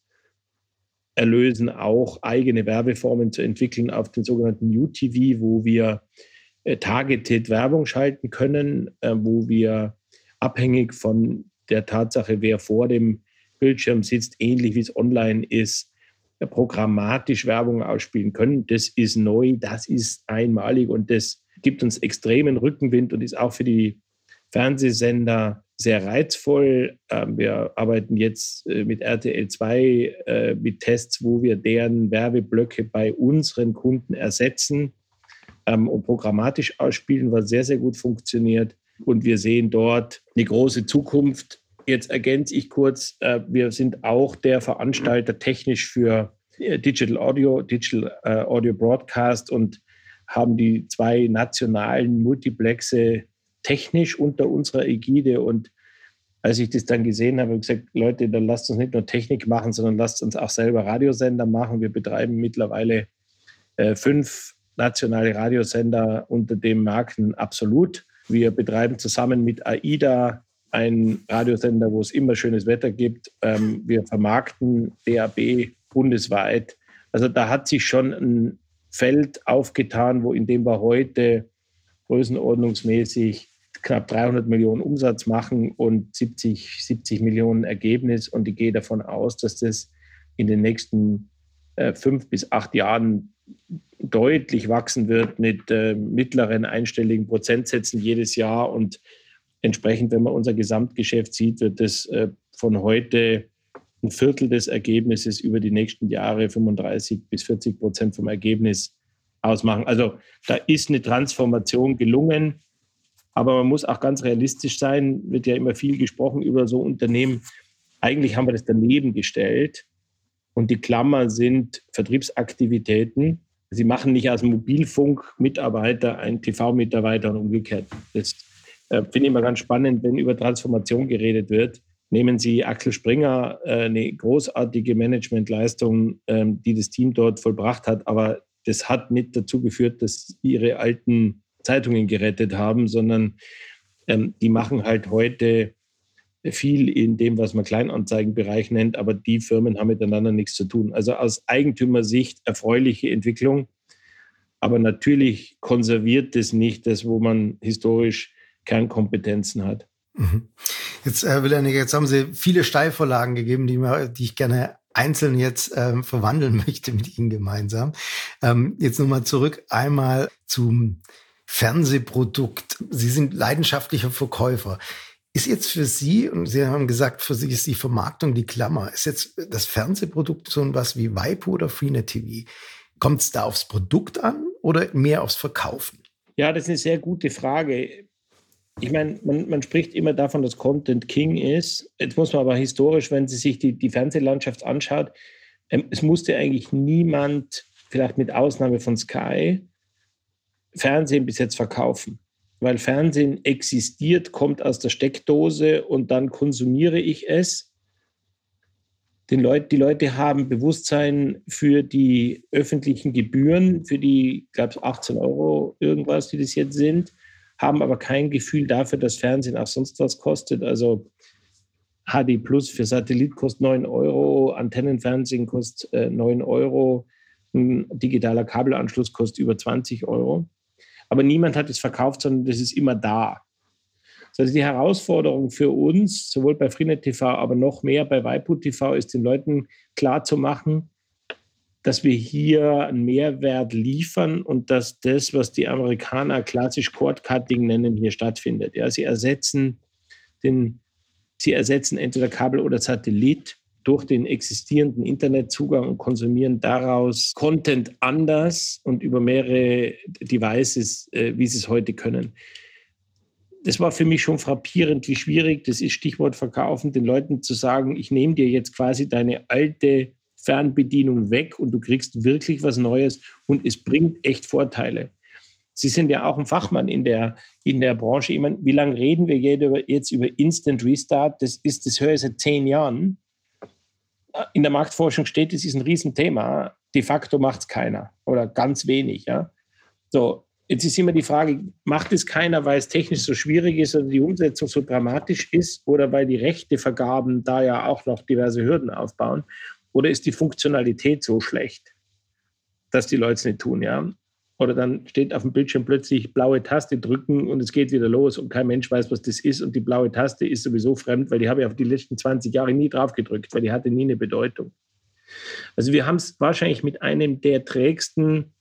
Erlösen auch eigene Werbeformen zu entwickeln auf den sogenannten UTV, wo wir äh, targeted Werbung schalten können, äh, wo wir abhängig von der Tatsache, wer vor dem Bildschirm sitzt, ähnlich wie es online ist, programmatisch Werbung ausspielen können. Das ist neu, das ist einmalig und das gibt uns extremen Rückenwind und ist auch für die Fernsehsender sehr reizvoll. Ähm, wir arbeiten jetzt äh, mit RTL 2 äh, mit Tests, wo wir deren Werbeblöcke bei unseren Kunden ersetzen ähm, und programmatisch ausspielen, was sehr, sehr gut funktioniert. Und wir sehen dort eine große Zukunft. Jetzt ergänze ich kurz, äh, wir sind auch der Veranstalter technisch für Digital Audio, Digital Audio Broadcast und haben die zwei nationalen Multiplexe technisch unter unserer Ägide. Und als ich das dann gesehen habe, habe ich gesagt, Leute, dann lasst uns nicht nur Technik machen, sondern lasst uns auch selber Radiosender machen. Wir betreiben mittlerweile äh, fünf nationale Radiosender unter dem Marken Absolut. Wir betreiben zusammen mit AIDA einen Radiosender, wo es immer schönes Wetter gibt. Ähm, wir vermarkten DAB bundesweit. Also da hat sich schon ein Feld aufgetan, wo in dem wir heute größenordnungsmäßig knapp 300 Millionen Umsatz machen und 70, 70 Millionen Ergebnis. Und ich gehe davon aus, dass das in den nächsten äh, fünf bis acht Jahren deutlich wachsen wird mit äh, mittleren einstelligen Prozentsätzen jedes Jahr. Und entsprechend, wenn man unser Gesamtgeschäft sieht, wird das äh, von heute ein Viertel des Ergebnisses über die nächsten Jahre 35 bis 40 Prozent vom Ergebnis ausmachen. Also da ist eine Transformation gelungen. Aber man muss auch ganz realistisch sein, wird ja immer viel gesprochen über so Unternehmen. Eigentlich haben wir das daneben gestellt und die Klammer sind Vertriebsaktivitäten. Sie machen nicht als Mobilfunkmitarbeiter einen TV-Mitarbeiter und umgekehrt. Das äh, finde ich immer ganz spannend, wenn über Transformation geredet wird. Nehmen Sie Axel Springer, äh, eine großartige Managementleistung, äh, die das Team dort vollbracht hat, aber das hat nicht dazu geführt, dass ihre alten Zeitungen gerettet haben, sondern ähm, die machen halt heute viel in dem, was man Kleinanzeigenbereich nennt, aber die Firmen haben miteinander nichts zu tun. Also aus Eigentümersicht erfreuliche Entwicklung, aber natürlich konserviert es nicht das, wo man historisch Kernkompetenzen hat. Mhm. Jetzt, äh, Will jetzt haben Sie viele Steilvorlagen gegeben, die, mir, die ich gerne einzeln jetzt ähm, verwandeln möchte mit Ihnen gemeinsam. Ähm, jetzt nochmal zurück einmal zum Fernsehprodukt. Sie sind leidenschaftlicher Verkäufer. Ist jetzt für Sie, und Sie haben gesagt, für Sie ist die Vermarktung die Klammer, ist jetzt das Fernsehprodukt so was wie Waipu oder Freenet TV? Kommt es da aufs Produkt an oder mehr aufs Verkaufen? Ja, das ist eine sehr gute Frage. Ich meine, man, man, spricht immer davon, dass Content King ist. Jetzt muss man aber historisch, wenn Sie sich die, die Fernsehlandschaft anschaut, ähm, es musste eigentlich niemand, vielleicht mit Ausnahme von Sky, Fernsehen bis jetzt verkaufen. Weil Fernsehen existiert, kommt aus der Steckdose und dann konsumiere ich es. Den Leut, die Leute haben Bewusstsein für die öffentlichen Gebühren, für die, glaube ich, 18 Euro irgendwas, die das jetzt sind, haben aber kein Gefühl dafür, dass Fernsehen auch sonst was kostet. Also HD Plus für Satellit kostet 9 Euro, Antennenfernsehen kostet äh, 9 Euro, ein digitaler Kabelanschluss kostet über 20 Euro. Aber niemand hat es verkauft, sondern das ist immer da. Also die Herausforderung für uns, sowohl bei Freenet TV, aber noch mehr bei Waipu TV, ist den Leuten klarzumachen, dass wir hier einen Mehrwert liefern und dass das, was die Amerikaner klassisch Cord-Cutting nennen, hier stattfindet. Ja, sie ersetzen den Sie ersetzen entweder Kabel oder Satellit durch den existierenden Internetzugang und konsumieren daraus Content anders und über mehrere Devices, äh, wie sie es heute können. Das war für mich schon frappierend, wie schwierig das ist, Stichwort Verkaufen, den Leuten zu sagen, ich nehme dir jetzt quasi deine alte Fernbedienung weg und du kriegst wirklich was Neues und es bringt echt Vorteile. Sie sind ja auch ein Fachmann in der, in der Branche. Ich meine, wie lange reden wir jetzt über Instant Restart? Das ist, das höre ich seit zehn Jahren. In der Marktforschung steht, es ist ein Riesenthema. De facto macht es keiner oder ganz wenig. Ja? So, jetzt ist immer die Frage, macht es keiner, weil es technisch so schwierig ist oder die Umsetzung so dramatisch ist oder weil die Rechtevergaben da ja auch noch diverse Hürden aufbauen? Oder ist die Funktionalität so schlecht, dass die Leute es nicht tun? Ja? Oder dann steht auf dem Bildschirm plötzlich blaue Taste drücken und es geht wieder los und kein Mensch weiß, was das ist. Und die blaue Taste ist sowieso fremd, weil die habe ich auf die letzten 20 Jahre nie drauf gedrückt, weil die hatte nie eine Bedeutung. Also wir haben es wahrscheinlich mit einem der trägsten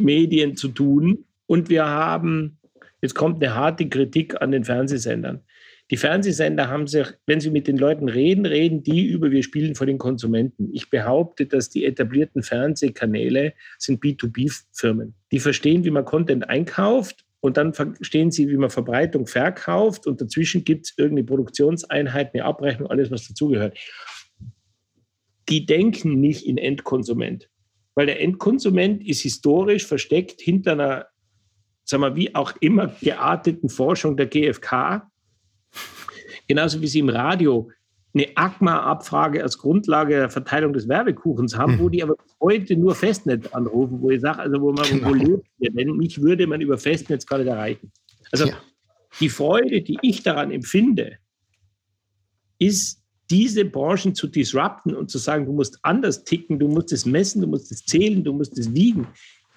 Medien zu tun. Und wir haben, jetzt kommt eine harte Kritik an den Fernsehsendern. Die Fernsehsender haben sich, wenn sie mit den Leuten reden, reden die über, wir spielen vor den Konsumenten. Ich behaupte, dass die etablierten Fernsehkanäle sind B2B-Firmen. Die verstehen, wie man Content einkauft und dann verstehen sie, wie man Verbreitung verkauft und dazwischen gibt es irgendeine Produktionseinheit, eine Abrechnung, alles, was dazugehört. Die denken nicht in Endkonsument, weil der Endkonsument ist historisch versteckt hinter einer, sagen wir, wie auch immer gearteten Forschung der GfK Genauso wie Sie im Radio eine ACMA-Abfrage als Grundlage der Verteilung des Werbekuchens haben, mhm. wo die aber heute nur Festnetz anrufen, wo ich sage, also wo man genau. wo lebt denn mich würde man über Festnetz gar nicht erreichen. Also ja. die Freude, die ich daran empfinde, ist, diese Branchen zu disrupten und zu sagen, du musst anders ticken, du musst es messen, du musst es zählen, du musst es wiegen.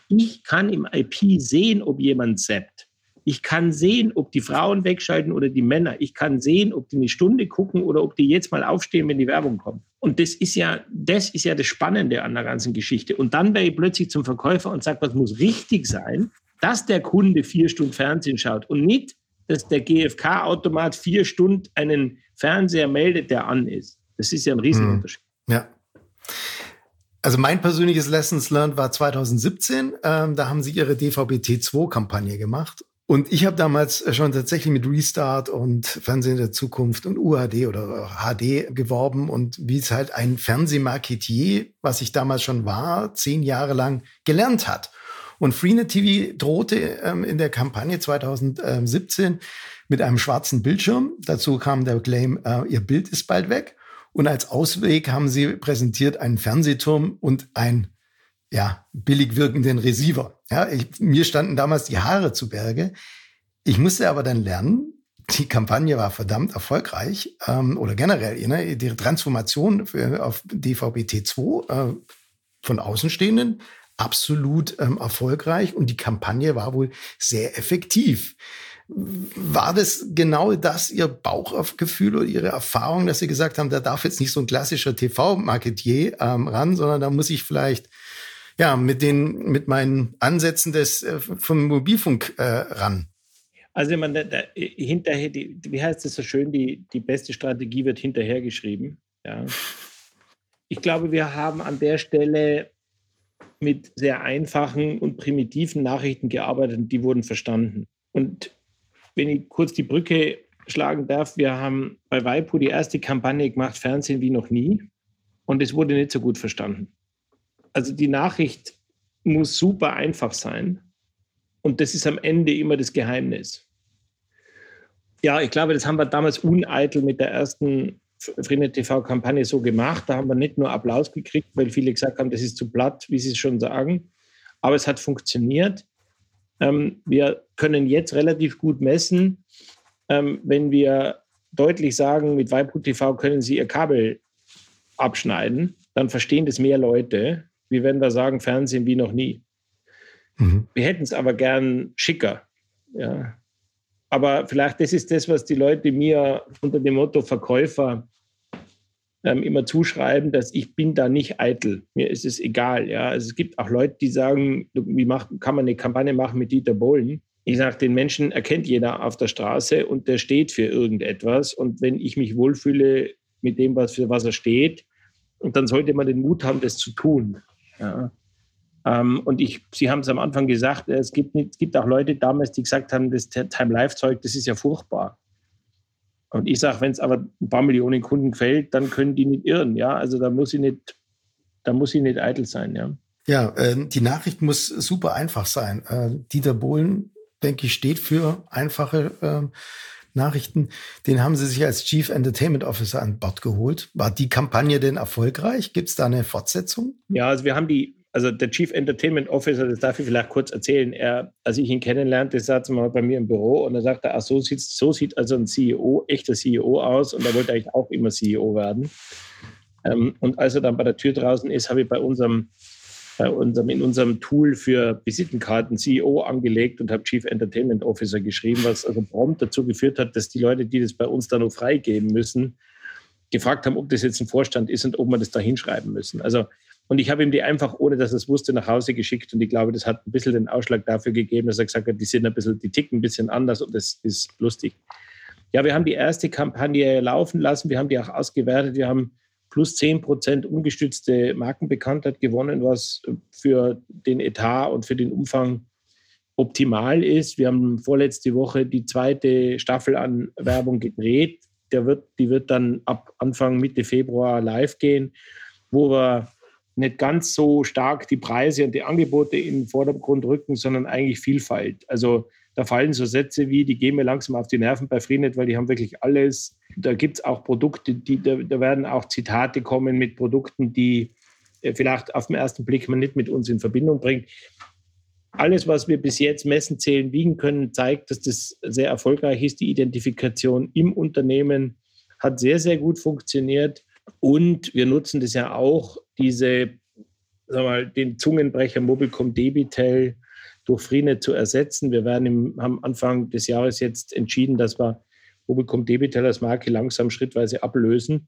Ich kann im IP sehen, ob jemand zappt. Ich kann sehen, ob die Frauen wegschalten oder die Männer. Ich kann sehen, ob die eine Stunde gucken oder ob die jetzt mal aufstehen, wenn die Werbung kommt. Und das ist ja, das ist ja das Spannende an der ganzen Geschichte. Und dann wäre ich plötzlich zum Verkäufer und sage, was muss richtig sein, dass der Kunde vier Stunden Fernsehen schaut und nicht, dass der GfK-Automat vier Stunden einen Fernseher meldet, der an ist. Das ist ja ein Riesenunterschied. Hm. Ja. Also mein persönliches Lessons Learned war 2017. Ähm, da haben sie ihre DVB-T2-Kampagne gemacht. Und ich habe damals schon tatsächlich mit Restart und Fernsehen der Zukunft und UHD oder HD geworben und wie es halt ein Fernsehmarketier, was ich damals schon war, zehn Jahre lang gelernt hat. Und Freenet TV drohte ähm, in der Kampagne 2017 mit einem schwarzen Bildschirm. Dazu kam der Claim, äh, ihr Bild ist bald weg. Und als Ausweg haben sie präsentiert einen Fernsehturm und ein ja, billig wirkenden Receiver. Ja, ich, mir standen damals die Haare zu Berge. Ich musste aber dann lernen, die Kampagne war verdammt erfolgreich ähm, oder generell ne, die Transformation für, auf DVB-T2 äh, von Außenstehenden absolut ähm, erfolgreich und die Kampagne war wohl sehr effektiv. War das genau das Ihr Bauchgefühl oder Ihre Erfahrung, dass Sie gesagt haben, da darf jetzt nicht so ein klassischer TV-Marketier ähm, ran, sondern da muss ich vielleicht ja, mit den, mit meinen Ansätzen des, äh, vom Mobilfunk äh, ran. Also man, hinterher, die, wie heißt es so schön, die, die beste Strategie wird hinterher geschrieben. Ja. Ich glaube, wir haben an der Stelle mit sehr einfachen und primitiven Nachrichten gearbeitet und die wurden verstanden. Und wenn ich kurz die Brücke schlagen darf, wir haben bei Waipu die erste Kampagne gemacht, Fernsehen wie noch nie. Und es wurde nicht so gut verstanden. Also die Nachricht muss super einfach sein. Und das ist am Ende immer das Geheimnis. Ja, ich glaube, das haben wir damals uneitel mit der ersten Freenet TV-Kampagne so gemacht. Da haben wir nicht nur Applaus gekriegt, weil viele gesagt haben, das ist zu platt, wie sie es schon sagen. Aber es hat funktioniert. Ähm, wir können jetzt relativ gut messen, ähm, wenn wir deutlich sagen, mit Waipu TV können Sie Ihr Kabel abschneiden, dann verstehen das mehr Leute, wie wenn wir sagen, Fernsehen wie noch nie. Mhm. Wir hätten es aber gern schicker. Ja. Aber vielleicht das ist das, was die Leute mir unter dem Motto Verkäufer ähm, immer zuschreiben, dass ich bin da nicht eitel. Mir ist es egal. Ja. Also es gibt auch Leute, die sagen, wie macht, kann man eine Kampagne machen mit Dieter Bohlen? Ich sage, den Menschen erkennt jeder auf der Straße und der steht für irgendetwas. Und wenn ich mich wohlfühle mit dem, was für was er steht, und dann sollte man den Mut haben, das zu tun. Ja. Ähm, und ich, Sie haben es am Anfang gesagt, es gibt, es gibt auch Leute damals, die gesagt haben, das Time-Life-Zeug, das ist ja furchtbar. Und ich sage, wenn es aber ein paar Millionen Kunden gefällt, dann können die nicht irren. Ja, also da muss ich nicht, da muss ich nicht eitel sein. Ja, ja äh, die Nachricht muss super einfach sein. Äh, Dieter Bohlen, denke ich, steht für einfache äh, Nachrichten. Den haben sie sich als Chief Entertainment Officer an Bord geholt. War die Kampagne denn erfolgreich? Gibt es da eine Fortsetzung? Ja, also wir haben die, also der Chief Entertainment Officer, das darf ich vielleicht kurz erzählen. Er, als ich ihn kennenlernte, saß er mal bei mir im Büro und er sagte, ach, so sieht, so sieht also ein CEO, echter CEO aus und er wollte eigentlich auch immer CEO werden. Ähm, und als er dann bei der Tür draußen ist, habe ich bei unserem bei unserem, in unserem Tool für Visitenkarten CEO angelegt und habe Chief Entertainment Officer geschrieben, was also prompt dazu geführt hat, dass die Leute, die das bei uns dann noch freigeben müssen, gefragt haben, ob das jetzt ein Vorstand ist und ob wir das da hinschreiben müssen. Also, und ich habe ihm die einfach, ohne dass er es wusste, nach Hause geschickt. Und ich glaube, das hat ein bisschen den Ausschlag dafür gegeben, dass er gesagt hat, die sind ein bisschen, die ticken ein bisschen anders und das ist lustig. Ja, wir haben die erste Kampagne laufen lassen. Wir haben die auch ausgewertet. Wir haben plus 10 Prozent ungestützte Markenbekanntheit gewonnen, was für den Etat und für den Umfang optimal ist. Wir haben vorletzte Woche die zweite Staffel an Werbung gedreht. Der wird, die wird dann ab Anfang Mitte Februar live gehen, wo wir nicht ganz so stark die Preise und die Angebote in den Vordergrund rücken, sondern eigentlich Vielfalt. Also da fallen so Sätze wie, die gehen mir langsam auf die Nerven bei Freenet, weil die haben wirklich alles. Da gibt es auch Produkte, die, da, da, werden auch Zitate kommen mit Produkten, die äh, vielleicht auf den ersten Blick man nicht mit uns in Verbindung bringt. Alles, was wir bis jetzt messen, zählen, wiegen können, zeigt, dass das sehr erfolgreich ist. Die Identifikation im Unternehmen hat sehr, sehr gut funktioniert. Und wir nutzen das ja auch, diese, sag mal, den Zungenbrecher Mobilcom Debitel durch Freenet zu ersetzen. Wir werden im, haben Anfang des Jahres jetzt entschieden, dass wir Mobilcom Debitel als Marke langsam schrittweise ablösen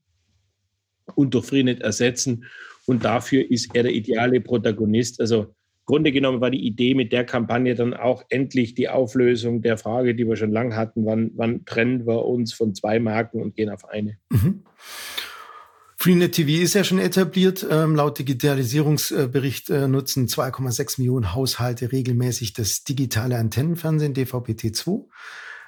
und durch Freenet ersetzen. Und dafür ist er der ideale Protagonist. Also Grunde genommen war die Idee mit der Kampagne dann auch endlich die Auflösung der Frage, die wir schon lange hatten, wann, wann trennen wir uns von zwei Marken und gehen auf eine. Mhm. Freenet TV ist ja schon etabliert. Ähm, laut Digitalisierungsbericht äh, nutzen 2,6 Millionen Haushalte regelmäßig das digitale Antennenfernsehen DVB-T2.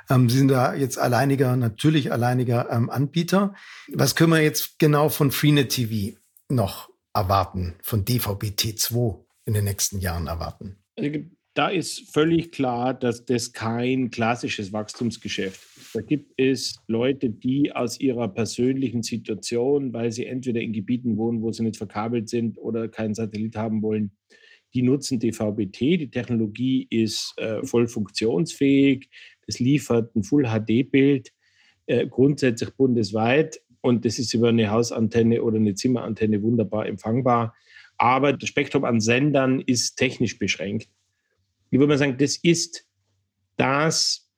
Ähm, Sie sind da jetzt alleiniger, natürlich alleiniger ähm, Anbieter. Was können wir jetzt genau von Freenet TV noch erwarten, von DVB-T2 in den nächsten Jahren erwarten? Da ist völlig klar, dass das kein klassisches Wachstumsgeschäft ist. Da gibt es Leute, die aus ihrer persönlichen Situation, weil sie entweder in Gebieten wohnen, wo sie nicht verkabelt sind oder keinen Satellit haben wollen, die nutzen DVB-T. Die Technologie ist äh, voll funktionsfähig. Es liefert ein Full-HD-Bild, äh, grundsätzlich bundesweit. Und das ist über eine Hausantenne oder eine Zimmerantenne wunderbar empfangbar. Aber das Spektrum an Sendern ist technisch beschränkt ich würde mal sagen, das ist das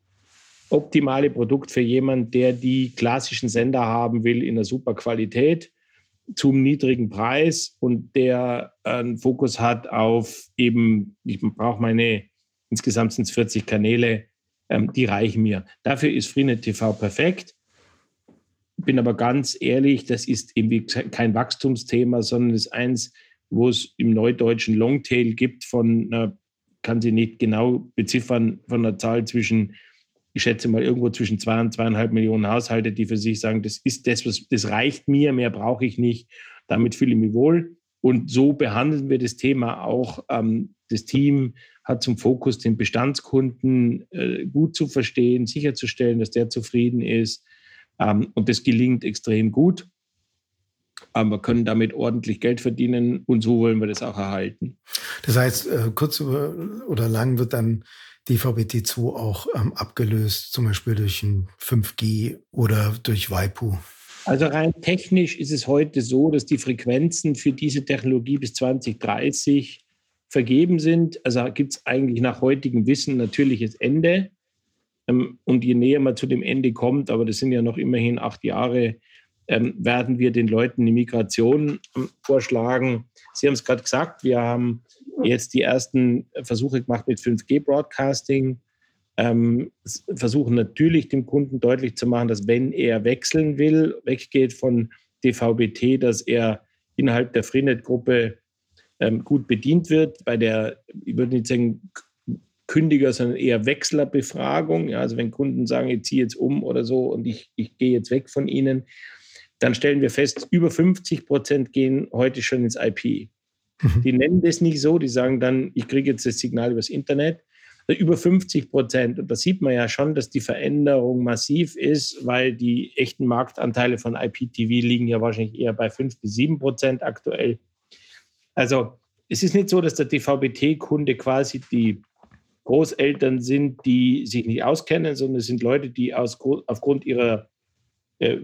optimale Produkt für jemanden, der die klassischen Sender haben will in einer super Qualität. zum niedrigen Preis und der einen Fokus hat auf eben, ich brauche meine, insgesamt sind es 40 Kanäle, ähm, die reichen mir. Dafür ist Freenet TV perfekt. Bin aber ganz ehrlich, das ist irgendwie kein Wachstumsthema, sondern ist eins, wo es im neudeutschen Longtail gibt von, na, kann sie nicht genau beziffern, von einer Zahl zwischen ich schätze mal irgendwo zwischen zwei und zweieinhalb Millionen Haushalte, die für sich sagen, das ist das, was, das reicht mir, mehr brauche ich nicht, damit fühle ich mich wohl. Und so behandeln wir das Thema auch. Ähm, das Team hat zum Fokus, den Bestandskunden äh, gut zu verstehen, sicherzustellen, dass der zufrieden ist. Ähm, und das gelingt extrem gut. Aber wir können damit ordentlich Geld verdienen und so wollen wir das auch erhalten. Das heißt, äh, kurz oder lang wird dann DVB-T2 auch ähm, abgelöst, zum Beispiel durch ein 5G oder durch Waipu? Also rein technisch ist es heute so, dass die Frequenzen für diese Technologie bis 2030 vergeben sind. Also gibt es eigentlich nach heutigem Wissen natürliches Ende. Ähm, und je näher man zu dem Ende kommt, aber das sind ja noch immerhin acht Jahre, ähm, werden wir den Leuten die Migration ähm, vorschlagen. Sie haben es gerade gesagt, wir haben jetzt die ersten Versuche gemacht mit 5G-Broadcasting. Ähm, versuchen natürlich dem Kunden deutlich zu machen, dass wenn er wechseln will, weggeht von DVB-T, dass er innerhalb der Freenet-Gruppe ähm, gut bedient wird. Bei der, ich würde nicht sagen Kündiger, sondern eher Wechslerbefragung. Ja, also wenn Kunden sagen, ich ziehe jetzt um oder so und ich, ich gehe jetzt weg von ihnen, dann stellen wir fest, über 50 Prozent gehen heute schon ins IP. Mhm. Die nennen das nicht so, die sagen dann, ich kriege jetzt das Signal übers Internet. Also über 50 Prozent. Und da sieht man ja schon, dass die Veränderung massiv ist, weil die echten Marktanteile von IPTV liegen ja wahrscheinlich eher bei 5 bis 7 Prozent aktuell. Also es ist nicht so, dass der DVB-T-Kunde quasi die Großeltern sind, die sich nicht auskennen, sondern es sind Leute, die aus, aufgrund ihrer äh,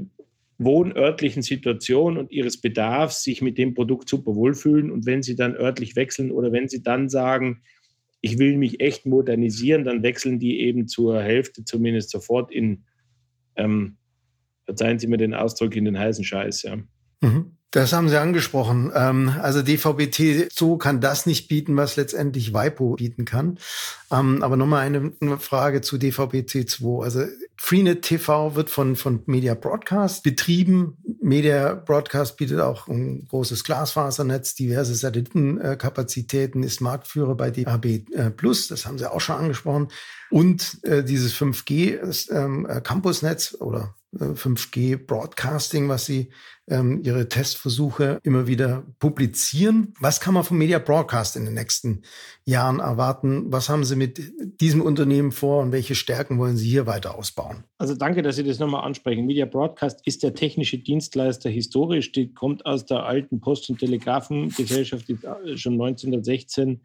wohnörtlichen Situation und ihres Bedarfs sich mit dem Produkt super wohlfühlen. Und wenn sie dann örtlich wechseln oder wenn sie dann sagen, ich will mich echt modernisieren, dann wechseln die eben zur Hälfte zumindest sofort in, ähm, verzeihen Sie mir den Ausdruck, in den heißen Scheiß. Ja. Mhm. Das haben Sie angesprochen. Ähm, also DVB-T so kann das nicht bieten, was letztendlich Waipo bieten kann. Ähm, aber nochmal eine Frage zu DVB-T2. Also Freenet TV wird von, von Media Broadcast betrieben. Media Broadcast bietet auch ein großes Glasfasernetz, diverse Satellitenkapazitäten, ist Marktführer bei DAB äh, Plus. Das haben Sie auch schon angesprochen. Und äh, dieses 5G ähm, Campusnetz oder 5G äh, Broadcasting, was Sie ähm, Ihre Testversuche immer wieder publizieren. Was kann man vom Media Broadcast in den nächsten Jahren erwarten? Was haben Sie mit diesem Unternehmen vor und welche Stärken wollen Sie hier weiter ausbauen? Also danke, dass Sie das nochmal ansprechen. Media Broadcast ist der technische Dienstleister historisch, die kommt aus der alten Post- und Telegrafengesellschaft, die schon 1916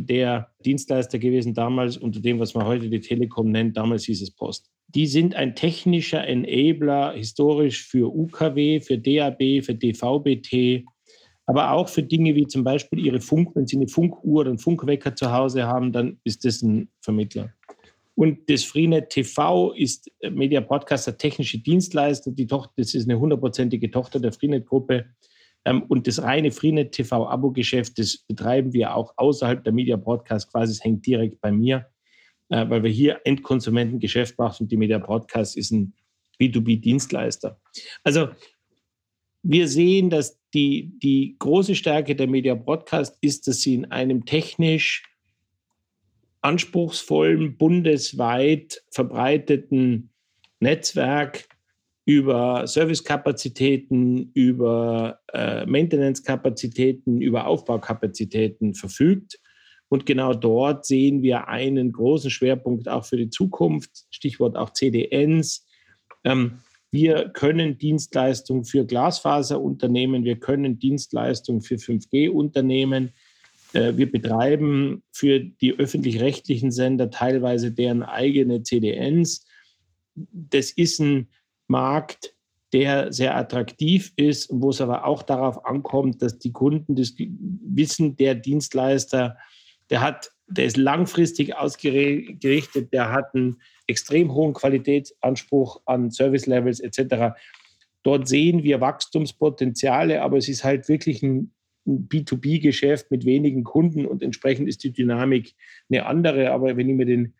der Dienstleister gewesen damals unter dem, was man heute die Telekom nennt. Damals hieß es Post die sind ein technischer Enabler historisch für UKW, für DAB, für DVB-T, aber auch für Dinge wie zum Beispiel ihre Funk, wenn Sie eine Funkuhr oder einen Funkwecker zu Hause haben, dann ist das ein Vermittler. Und das Freenet TV ist Media Podcaster technische Dienstleister. Die Tochter, das ist eine hundertprozentige Tochter der Freenet-Gruppe. Ähm, und das reine Freenet TV-Abo-Geschäft, das betreiben wir auch außerhalb der Media Podcast quasi. Es hängt direkt bei mir äh, weil wir hier Endkonsumentengeschäft machen und die Media Broadcast ist ein B2B-Dienstleister. Also wir sehen, dass die, die große Stärke der Media Broadcast ist, dass sie in einem technisch anspruchsvollen, bundesweit verbreiteten Netzwerk über Servicekapazitäten, über äh, Maintenance-Kapazitäten, über Aufbaukapazitäten verfügt und genau dort sehen wir einen großen Schwerpunkt auch für die Zukunft, Stichwort auch CDNs. Ähm, wir können Dienstleistungen für Glasfaserunternehmen, wir können Dienstleistungen für 5G-Unternehmen. Äh, wir betreiben für die öffentlich-rechtlichen Sender teilweise deren eigene CDNs. Das ist ein Markt, der sehr attraktiv ist, wo es aber auch darauf ankommt, dass die Kunden das Wissen der Dienstleister der hat, der ist langfristig ausgerichtet, der hat einen extrem hohen Qualitätsanspruch an Service Levels etc. Dort sehen wir Wachstumspotenziale, aber es ist halt wirklich ein B2B-Geschäft mit wenigen Kunden und entsprechend ist die Dynamik eine andere. Aber wenn ich mir den,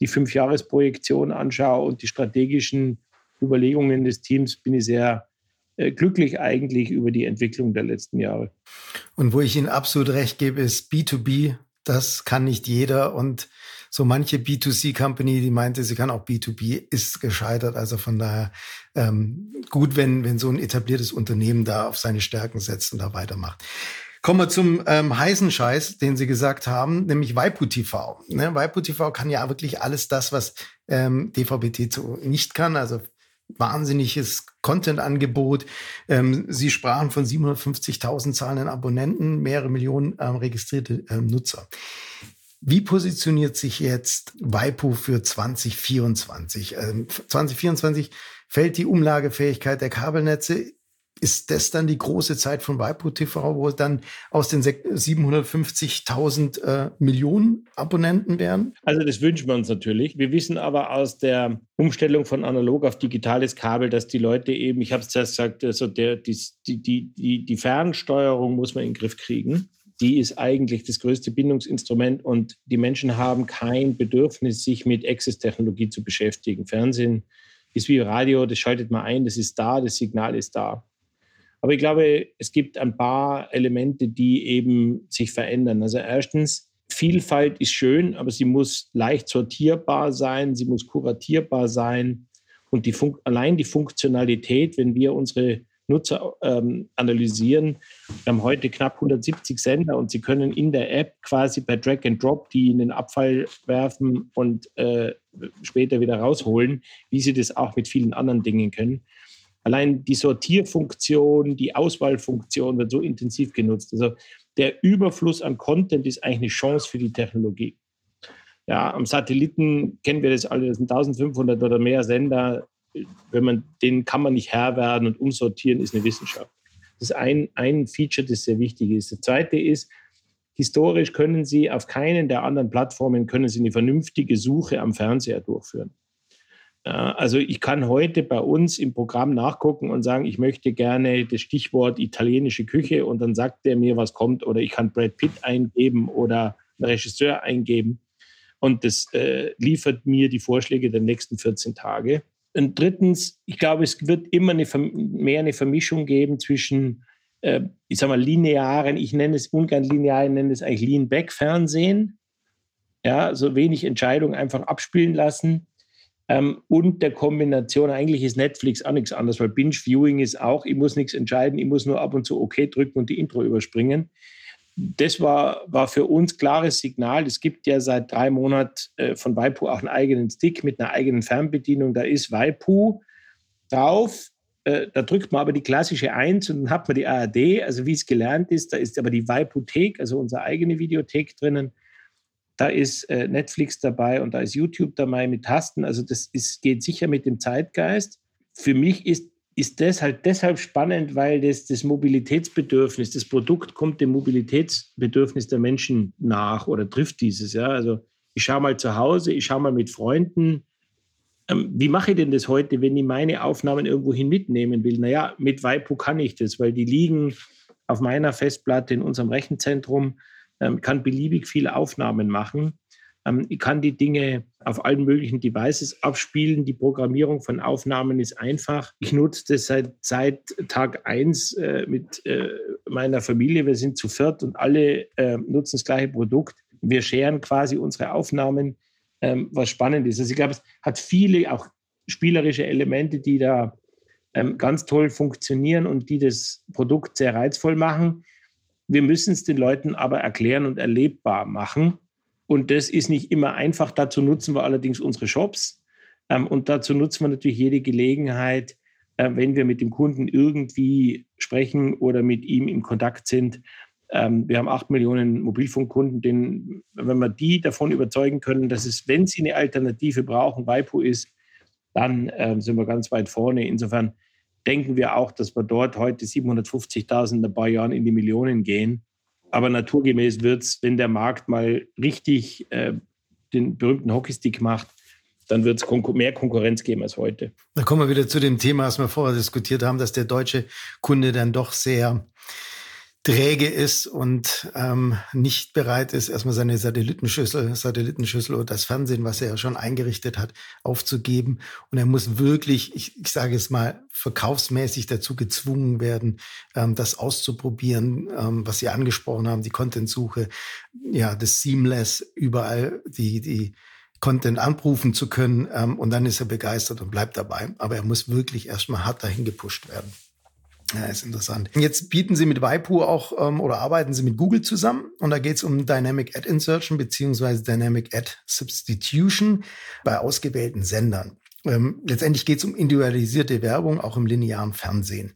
die Fünfjahresprojektion anschaue und die strategischen Überlegungen des Teams, bin ich sehr äh, glücklich eigentlich über die Entwicklung der letzten Jahre. Und wo ich Ihnen absolut recht gebe, ist B2B, das kann nicht jeder und so manche B2C-Company, die meinte, sie kann auch B2B, ist gescheitert. Also von daher ähm, gut, wenn, wenn so ein etabliertes Unternehmen da auf seine Stärken setzt und da weitermacht. Kommen wir zum ähm, heißen Scheiß, den Sie gesagt haben, nämlich Waipu TV. Ne, Waipu TV kann ja wirklich alles das, was ähm, DVB-T nicht kann. Also wahnsinniges Content-Angebot. Ähm, Sie sprachen von 750.000 zahlenden Abonnenten, mehrere Millionen ähm, registrierte ähm, Nutzer. Wie positioniert sich jetzt Waipu für 2024? Ähm, 2024 fällt die Umlagefähigkeit der Kabelnetze. Ist das dann die große Zeit von Waipu TV, wo dann aus den 750.000 äh, Millionen Abonnenten werden? Also das wünschen wir uns natürlich. Wir wissen aber aus der Umstellung von analog auf digitales Kabel, dass die Leute eben, ich habe es zuerst gesagt, also der, die, die, die, die Fernsteuerung muss man in den Griff kriegen die ist eigentlich das größte Bindungsinstrument und die Menschen haben kein Bedürfnis, sich mit Access-Technologie zu beschäftigen. Fernsehen ist wie Radio, das schaltet man ein, das ist da, das Signal ist da. Aber ich glaube, es gibt ein paar Elemente, die eben sich verändern. Also erstens, Vielfalt ist schön, aber sie muss leicht sortierbar sein, sie muss kuratierbar sein. Und die allein die Funktionalität, wenn wir unsere Nutzer ähm, analysieren. Wir haben heute knapp 170 Sender und Sie können in der App quasi per Drag and Drop die in den Abfall werfen und äh, später wieder rausholen, wie Sie das auch mit vielen anderen Dingen können. Allein die Sortierfunktion, die Auswahlfunktion wird so intensiv genutzt. Also der Überfluss an Content ist eigentlich eine Chance für die Technologie. Ja, am Satelliten kennen wir das alle, das sind 1500 oder mehr Sender wenn man, denen kann man nicht Herr werden und umsortieren ist eine Wissenschaft. Das ist ein, ein Feature, das sehr wichtig ist. Das zweite ist, historisch können Sie auf keinen der anderen Plattformen können Sie eine vernünftige Suche am Fernseher durchführen. Also ich kann heute bei uns im Programm nachgucken und sagen, ich möchte gerne das Stichwort italienische Küche und dann sagt der mir, was kommt oder ich kann Brad Pitt eingeben oder einen Regisseur eingeben und das äh, liefert mir die Vorschläge der nächsten 14 Tage. Und drittens, ich glaube, es wird immer eine, mehr eine Vermischung geben zwischen, äh, ich sage mal, linearen, ich nenne es ungern linear, ich nenne es eigentlich Lean-Back-Fernsehen. Ja, so wenig Entscheidungen einfach abspielen lassen. Ähm, und der Kombination, eigentlich ist Netflix auch nichts anderes, weil Binge-Viewing ist auch, ich muss nichts entscheiden, ich muss nur ab und zu OK drücken und die Intro überspringen das war, war für uns klares Signal. Es gibt ja seit drei Monaten äh, von Waipu auch einen eigenen Stick mit einer eigenen Fernbedienung. Da ist Waipu drauf. Äh, da drückt man aber die klassische 1 und dann hat man die ARD, also wie es gelernt ist. Da ist aber die Waipu-Thek, also unsere eigene Videothek drinnen. Da ist äh, Netflix dabei und da ist YouTube dabei mit Tasten. Also das ist, geht sicher mit dem Zeitgeist. Für mich ist ist das halt deshalb spannend, weil das, das Mobilitätsbedürfnis, das Produkt kommt dem Mobilitätsbedürfnis der Menschen nach oder trifft dieses. Ja? Also ich schaue mal zu Hause, ich schaue mal mit Freunden. Ähm, wie mache ich denn das heute, wenn ich meine Aufnahmen irgendwohin mitnehmen will? Naja, mit Waipu kann ich das, weil die liegen auf meiner Festplatte in unserem Rechenzentrum, kann beliebig viele Aufnahmen machen. Ähm, ich kann die Dinge auf allen möglichen Devices abspielen. Die Programmierung von Aufnahmen ist einfach. Ich nutze das seit, seit Tag 1 äh, mit äh, meiner Familie. Wir sind zu viert und alle äh, nutzen das gleiche Produkt. Wir scheren quasi unsere Aufnahmen, ähm, was spannend ist. Also ich glaube, es hat viele auch spielerische Elemente, die da ähm, ganz toll funktionieren und die das Produkt sehr reizvoll machen. Wir müssen es den Leuten aber erklären und erlebbar machen. Und das ist nicht immer einfach. Dazu nutzen wir allerdings unsere Shops. Ähm, und dazu nutzen wir natürlich jede Gelegenheit, äh, wenn wir mit dem Kunden irgendwie sprechen oder mit ihm in Kontakt sind. Ähm, wir haben acht Millionen Mobilfunkkunden, denen, wenn wir die davon überzeugen können, dass es, wenn sie eine Alternative brauchen, Waipu ist, dann äh, sind wir ganz weit vorne. Insofern denken wir auch, dass wir dort heute 750.000 in ein paar Jahren in die Millionen gehen. Aber naturgemäß wird es, wenn der Markt mal richtig äh, den berühmten Hockeystick macht, dann wird es konkur mehr Konkurrenz geben als heute. Da kommen wir wieder zu dem Thema, was wir vorher diskutiert haben, dass der deutsche Kunde dann doch sehr träge ist und ähm, nicht bereit ist, erstmal seine Satellitenschüssel, Satellitenschüssel oder das Fernsehen, was er ja schon eingerichtet hat, aufzugeben. Und er muss wirklich, ich, ich sage es mal, verkaufsmäßig dazu gezwungen werden, ähm, das auszuprobieren, ähm, was Sie angesprochen haben, die Contentsuche, ja, das Seamless, überall die, die Content anrufen zu können. Ähm, und dann ist er begeistert und bleibt dabei. Aber er muss wirklich erstmal hart dahin gepusht werden. Ja, ist interessant. Jetzt bieten Sie mit Waipu auch ähm, oder arbeiten Sie mit Google zusammen und da geht es um Dynamic Ad Insertion beziehungsweise Dynamic Ad Substitution bei ausgewählten Sendern. Ähm, letztendlich geht es um individualisierte Werbung auch im linearen Fernsehen.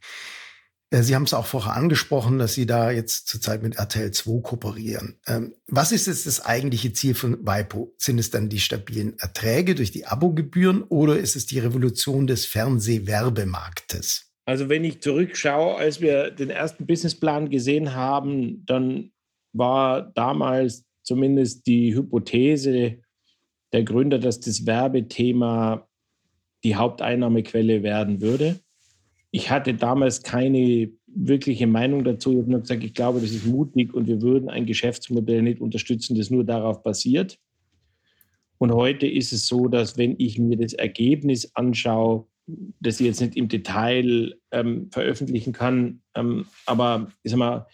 Äh, Sie haben es auch vorher angesprochen, dass Sie da jetzt zurzeit mit RTL 2 kooperieren. Ähm, was ist jetzt das eigentliche Ziel von Waipo? Sind es dann die stabilen Erträge durch die Abogebühren oder ist es die Revolution des Fernsehwerbemarktes? Also wenn ich zurückschaue, als wir den ersten Businessplan gesehen haben, dann war damals zumindest die Hypothese der Gründer, dass das Werbethema die Haupteinnahmequelle werden würde. Ich hatte damals keine wirkliche Meinung dazu. Ich habe gesagt, ich glaube, das ist mutig und wir würden ein Geschäftsmodell nicht unterstützen, das nur darauf basiert. Und heute ist es so, dass wenn ich mir das Ergebnis anschaue, das ich jetzt nicht im Detail ähm, veröffentlichen kann. Ähm, aber ich sag mal,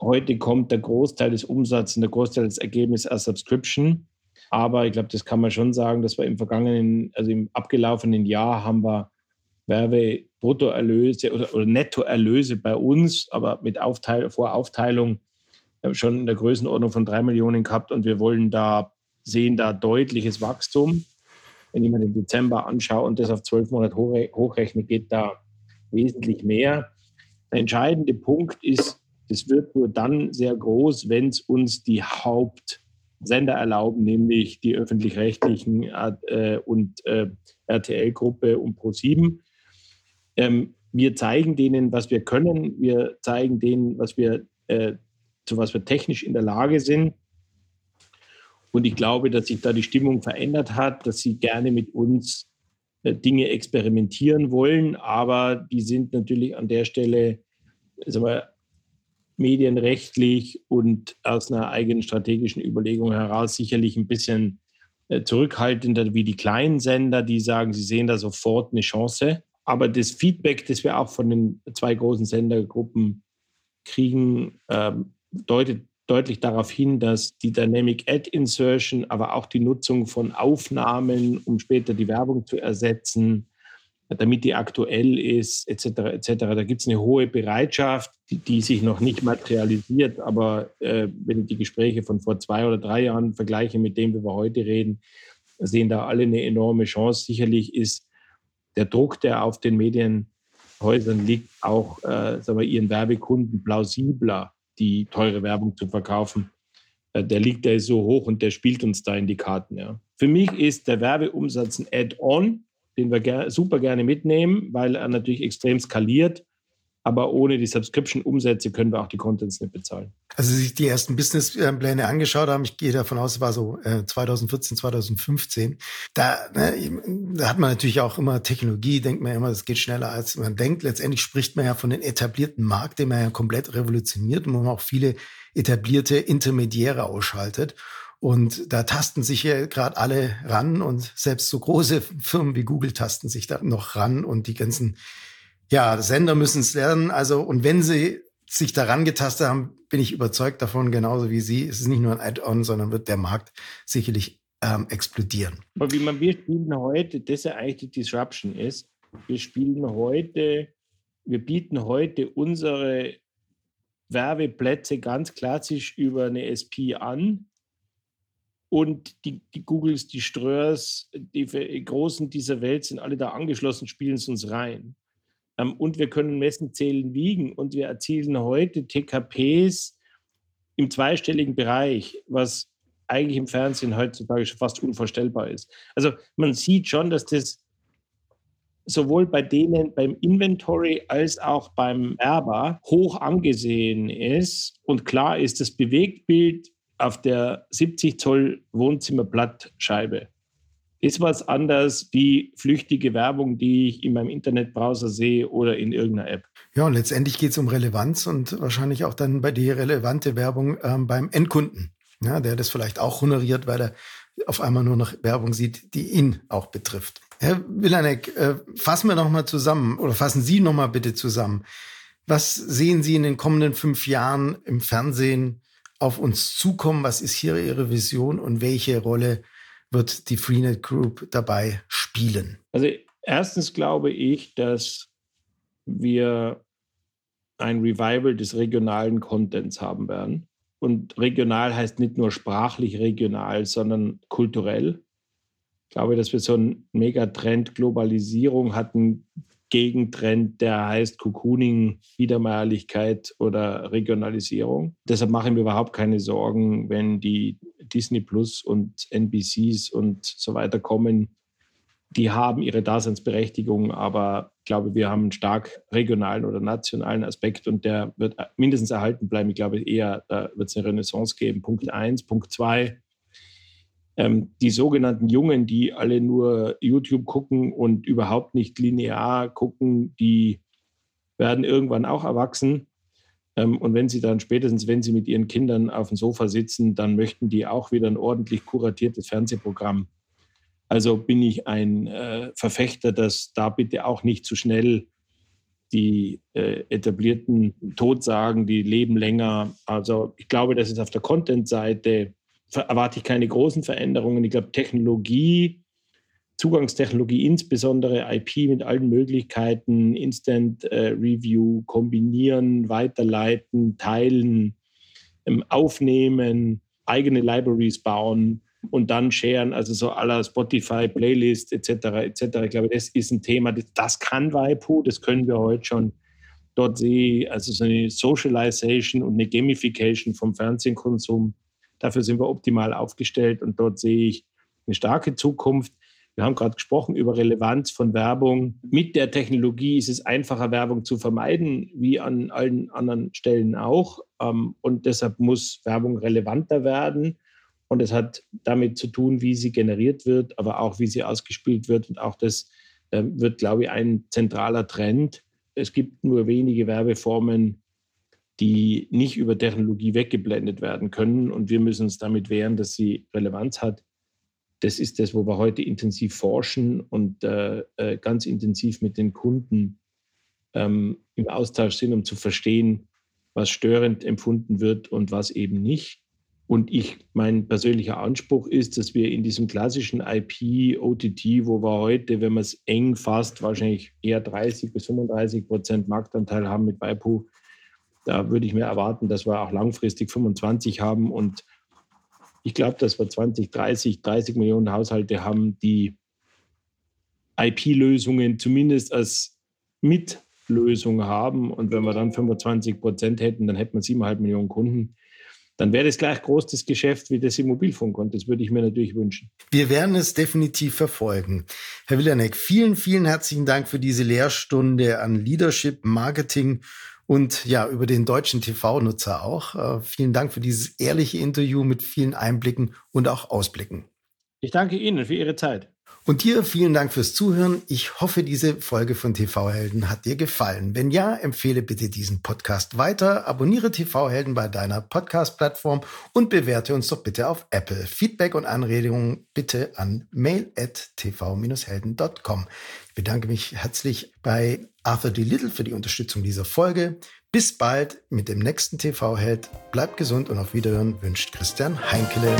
heute kommt der Großteil des Umsatzes und der Großteil des Ergebnisses als Subscription. Aber ich glaube, das kann man schon sagen, dass wir im vergangenen, also im abgelaufenen Jahr haben wir Werbebruttoerlöse oder, oder Nettoerlöse bei uns, aber mit Aufteil, Voraufteilung äh, schon in der Größenordnung von drei Millionen gehabt und wir wollen da, sehen da deutliches Wachstum wenn ich mir den Dezember anschaue und das auf zwölf Monate hochrechne, geht da wesentlich mehr. Der entscheidende Punkt ist, das wird nur dann sehr groß, wenn es uns die Hauptsender erlauben, nämlich die öffentlich-rechtlichen äh, und äh, RTL-Gruppe und Pro7. Ähm, wir zeigen denen, was wir können. Wir zeigen denen, was wir, äh, zu was wir technisch in der Lage sind. Und ich glaube, dass sich da die Stimmung verändert hat, dass sie gerne mit uns äh, Dinge experimentieren wollen, aber die sind natürlich an der Stelle sagen wir, medienrechtlich und aus einer eigenen strategischen Überlegung heraus sicherlich ein bisschen äh, zurückhaltender wie die kleinen Sender, die sagen, sie sehen da sofort eine Chance. Aber das Feedback, das wir auch von den zwei großen Sendergruppen kriegen, ähm, deutet deutlich darauf hin, dass die Dynamic Ad Insertion, aber auch die Nutzung von Aufnahmen, um später die Werbung zu ersetzen, damit die aktuell ist, etc., etc. Da gibt es eine hohe Bereitschaft, die, die, sich noch nicht materialisiert. Aber äh, wenn ich die Gespräche von vor zwei oder drei Jahren vergleiche mit dem, wie wir heute reden, sehen da alle eine enorme Chance. Sicherlich ist der Druck, der auf den Medienhäusern liegt, auch äh, sagen wir, ihren Werbekunden plausibler die teure Werbung zu verkaufen. Äh, der liegt, ist so hoch und der spielt uns da in die Karten. Ja. Für mich ist der Werbeumsatz ein Add-on, den wir super gerne mitnehmen, weil er natürlich extrem skaliert aber ohne die Subscription-Umsätze können wir auch die Contents nicht bezahlen. Also sich die ersten Businesspläne angeschaut haben, ich gehe davon aus, es war so äh, 2014, 2015. Da, ne, da hat man natürlich auch immer Technologie, denkt man immer, das geht schneller als man denkt. Letztendlich spricht man ja von den etablierten Markt, den man ja komplett revolutioniert und man auch viele etablierte Intermediäre ausschaltet. Und da tasten sich ja gerade alle ran und selbst so große Firmen wie Google tasten sich da noch ran und die ganzen ja, Sender müssen es lernen. Also, und wenn sie sich daran getastet haben, bin ich überzeugt davon, genauso wie Sie. Es ist nicht nur ein Add-on, sondern wird der Markt sicherlich ähm, explodieren. Aber wie man, wir spielen heute, das ja eigentlich die Disruption ist, wir spielen heute, wir bieten heute unsere Werbeplätze ganz klassisch über eine SP an. Und die, die Googles, die Ströers, die Großen dieser Welt sind alle da angeschlossen, spielen es uns rein. Ähm, und wir können messen, zählen, wiegen. Und wir erzielen heute TKPs im zweistelligen Bereich, was eigentlich im Fernsehen heutzutage schon fast unvorstellbar ist. Also man sieht schon, dass das sowohl bei denen beim Inventory als auch beim Erber hoch angesehen ist. Und klar ist das Bewegtbild auf der 70 Zoll Wohnzimmerblattscheibe ist was anders wie flüchtige Werbung, die ich in meinem Internetbrowser sehe oder in irgendeiner App. Ja, und letztendlich geht es um Relevanz und wahrscheinlich auch dann bei dir relevante Werbung ähm, beim Endkunden, ja, der das vielleicht auch honoriert, weil er auf einmal nur noch Werbung sieht, die ihn auch betrifft. Herr Willanek, äh, fassen wir noch mal zusammen oder fassen Sie noch mal bitte zusammen. Was sehen Sie in den kommenden fünf Jahren im Fernsehen auf uns zukommen? Was ist hier Ihre Vision und welche Rolle wird die Freenet Group dabei spielen? Also erstens glaube ich, dass wir ein Revival des regionalen Contents haben werden. Und regional heißt nicht nur sprachlich regional, sondern kulturell. Ich glaube, dass wir so einen Megatrend Globalisierung hatten, Gegentrend, der heißt Cocooning, Wiedermeierlichkeit oder Regionalisierung. Deshalb mache ich mir überhaupt keine Sorgen, wenn die Disney Plus und NBCs und so weiter kommen. Die haben ihre Daseinsberechtigung, aber ich glaube, wir haben einen stark regionalen oder nationalen Aspekt und der wird mindestens erhalten bleiben. Ich glaube eher, wird es eine Renaissance geben. Punkt eins. Punkt zwei, ähm, die sogenannten Jungen, die alle nur YouTube gucken und überhaupt nicht linear gucken, die werden irgendwann auch erwachsen. Ähm, und wenn sie dann spätestens, wenn sie mit ihren Kindern auf dem Sofa sitzen, dann möchten die auch wieder ein ordentlich kuratiertes Fernsehprogramm. Also bin ich ein äh, Verfechter, dass da bitte auch nicht zu schnell die äh, etablierten Todsagen, die leben länger. Also ich glaube, dass es auf der Content-Seite erwarte ich keine großen Veränderungen. Ich glaube, Technologie, Zugangstechnologie, insbesondere IP mit allen Möglichkeiten, Instant äh, Review, kombinieren, weiterleiten, teilen, ähm, aufnehmen, eigene Libraries bauen und dann sharen, also so aller Spotify, Playlist etc. etc. Ich glaube, das ist ein Thema, das, das kann Waipu, das können wir heute schon. Dort sehe ich also so eine Socialization und eine Gamification vom Fernsehkonsum Dafür sind wir optimal aufgestellt und dort sehe ich eine starke Zukunft. Wir haben gerade gesprochen über Relevanz von Werbung. Mit der Technologie ist es einfacher, Werbung zu vermeiden, wie an allen anderen Stellen auch. Ähm, und deshalb muss Werbung relevanter werden. Und es hat damit zu tun, wie sie generiert wird, aber auch wie sie ausgespielt wird. Und auch das ähm, wird, glaube ich, ein zentraler Trend. Es gibt nur wenige Werbeformen, die nicht über Technologie weggeblendet werden können. Und wir müssen uns damit wehren, dass sie Relevanz hat. Das ist das, wo wir heute intensiv forschen und äh, äh, ganz intensiv mit den Kunden ähm, im Austausch sind, um zu verstehen, was störend empfunden wird und was eben nicht. Und ich, mein persönlicher Anspruch ist, dass wir in diesem klassischen IP, OTT, wo wir heute, wenn man es eng fasst, wahrscheinlich eher 30 bis 35 Prozent Marktanteil haben mit Waipu, da würde ich mir erwarten, dass wir auch langfristig 25 haben. Und ich glaube, dass wir 20, 30, 30 Millionen Haushalte haben, die IP-Lösungen zumindest als Mitlösung haben. Und wenn wir dann 25 Prozent hätten, dann hätten wir 7,5 Millionen Kunden. Dann wäre das gleich groß das Geschäft wie das im Mobilfunk. Und das würde ich mir natürlich wünschen. Wir werden es definitiv verfolgen. Herr Willanek, vielen, vielen herzlichen Dank für diese Lehrstunde an Leadership, Marketing und ja, über den deutschen TV-Nutzer auch. Äh, vielen Dank für dieses ehrliche Interview mit vielen Einblicken und auch Ausblicken. Ich danke Ihnen für Ihre Zeit. Und dir vielen Dank fürs Zuhören. Ich hoffe, diese Folge von TV-Helden hat dir gefallen. Wenn ja, empfehle bitte diesen Podcast weiter, abonniere TV-Helden bei deiner Podcast-Plattform und bewerte uns doch bitte auf Apple. Feedback und Anregungen bitte an mail at tv-helden.com. Ich bedanke mich herzlich bei Arthur D. Little für die Unterstützung dieser Folge. Bis bald mit dem nächsten TV-Held. Bleibt gesund und auf Wiederhören wünscht Christian Heinkele.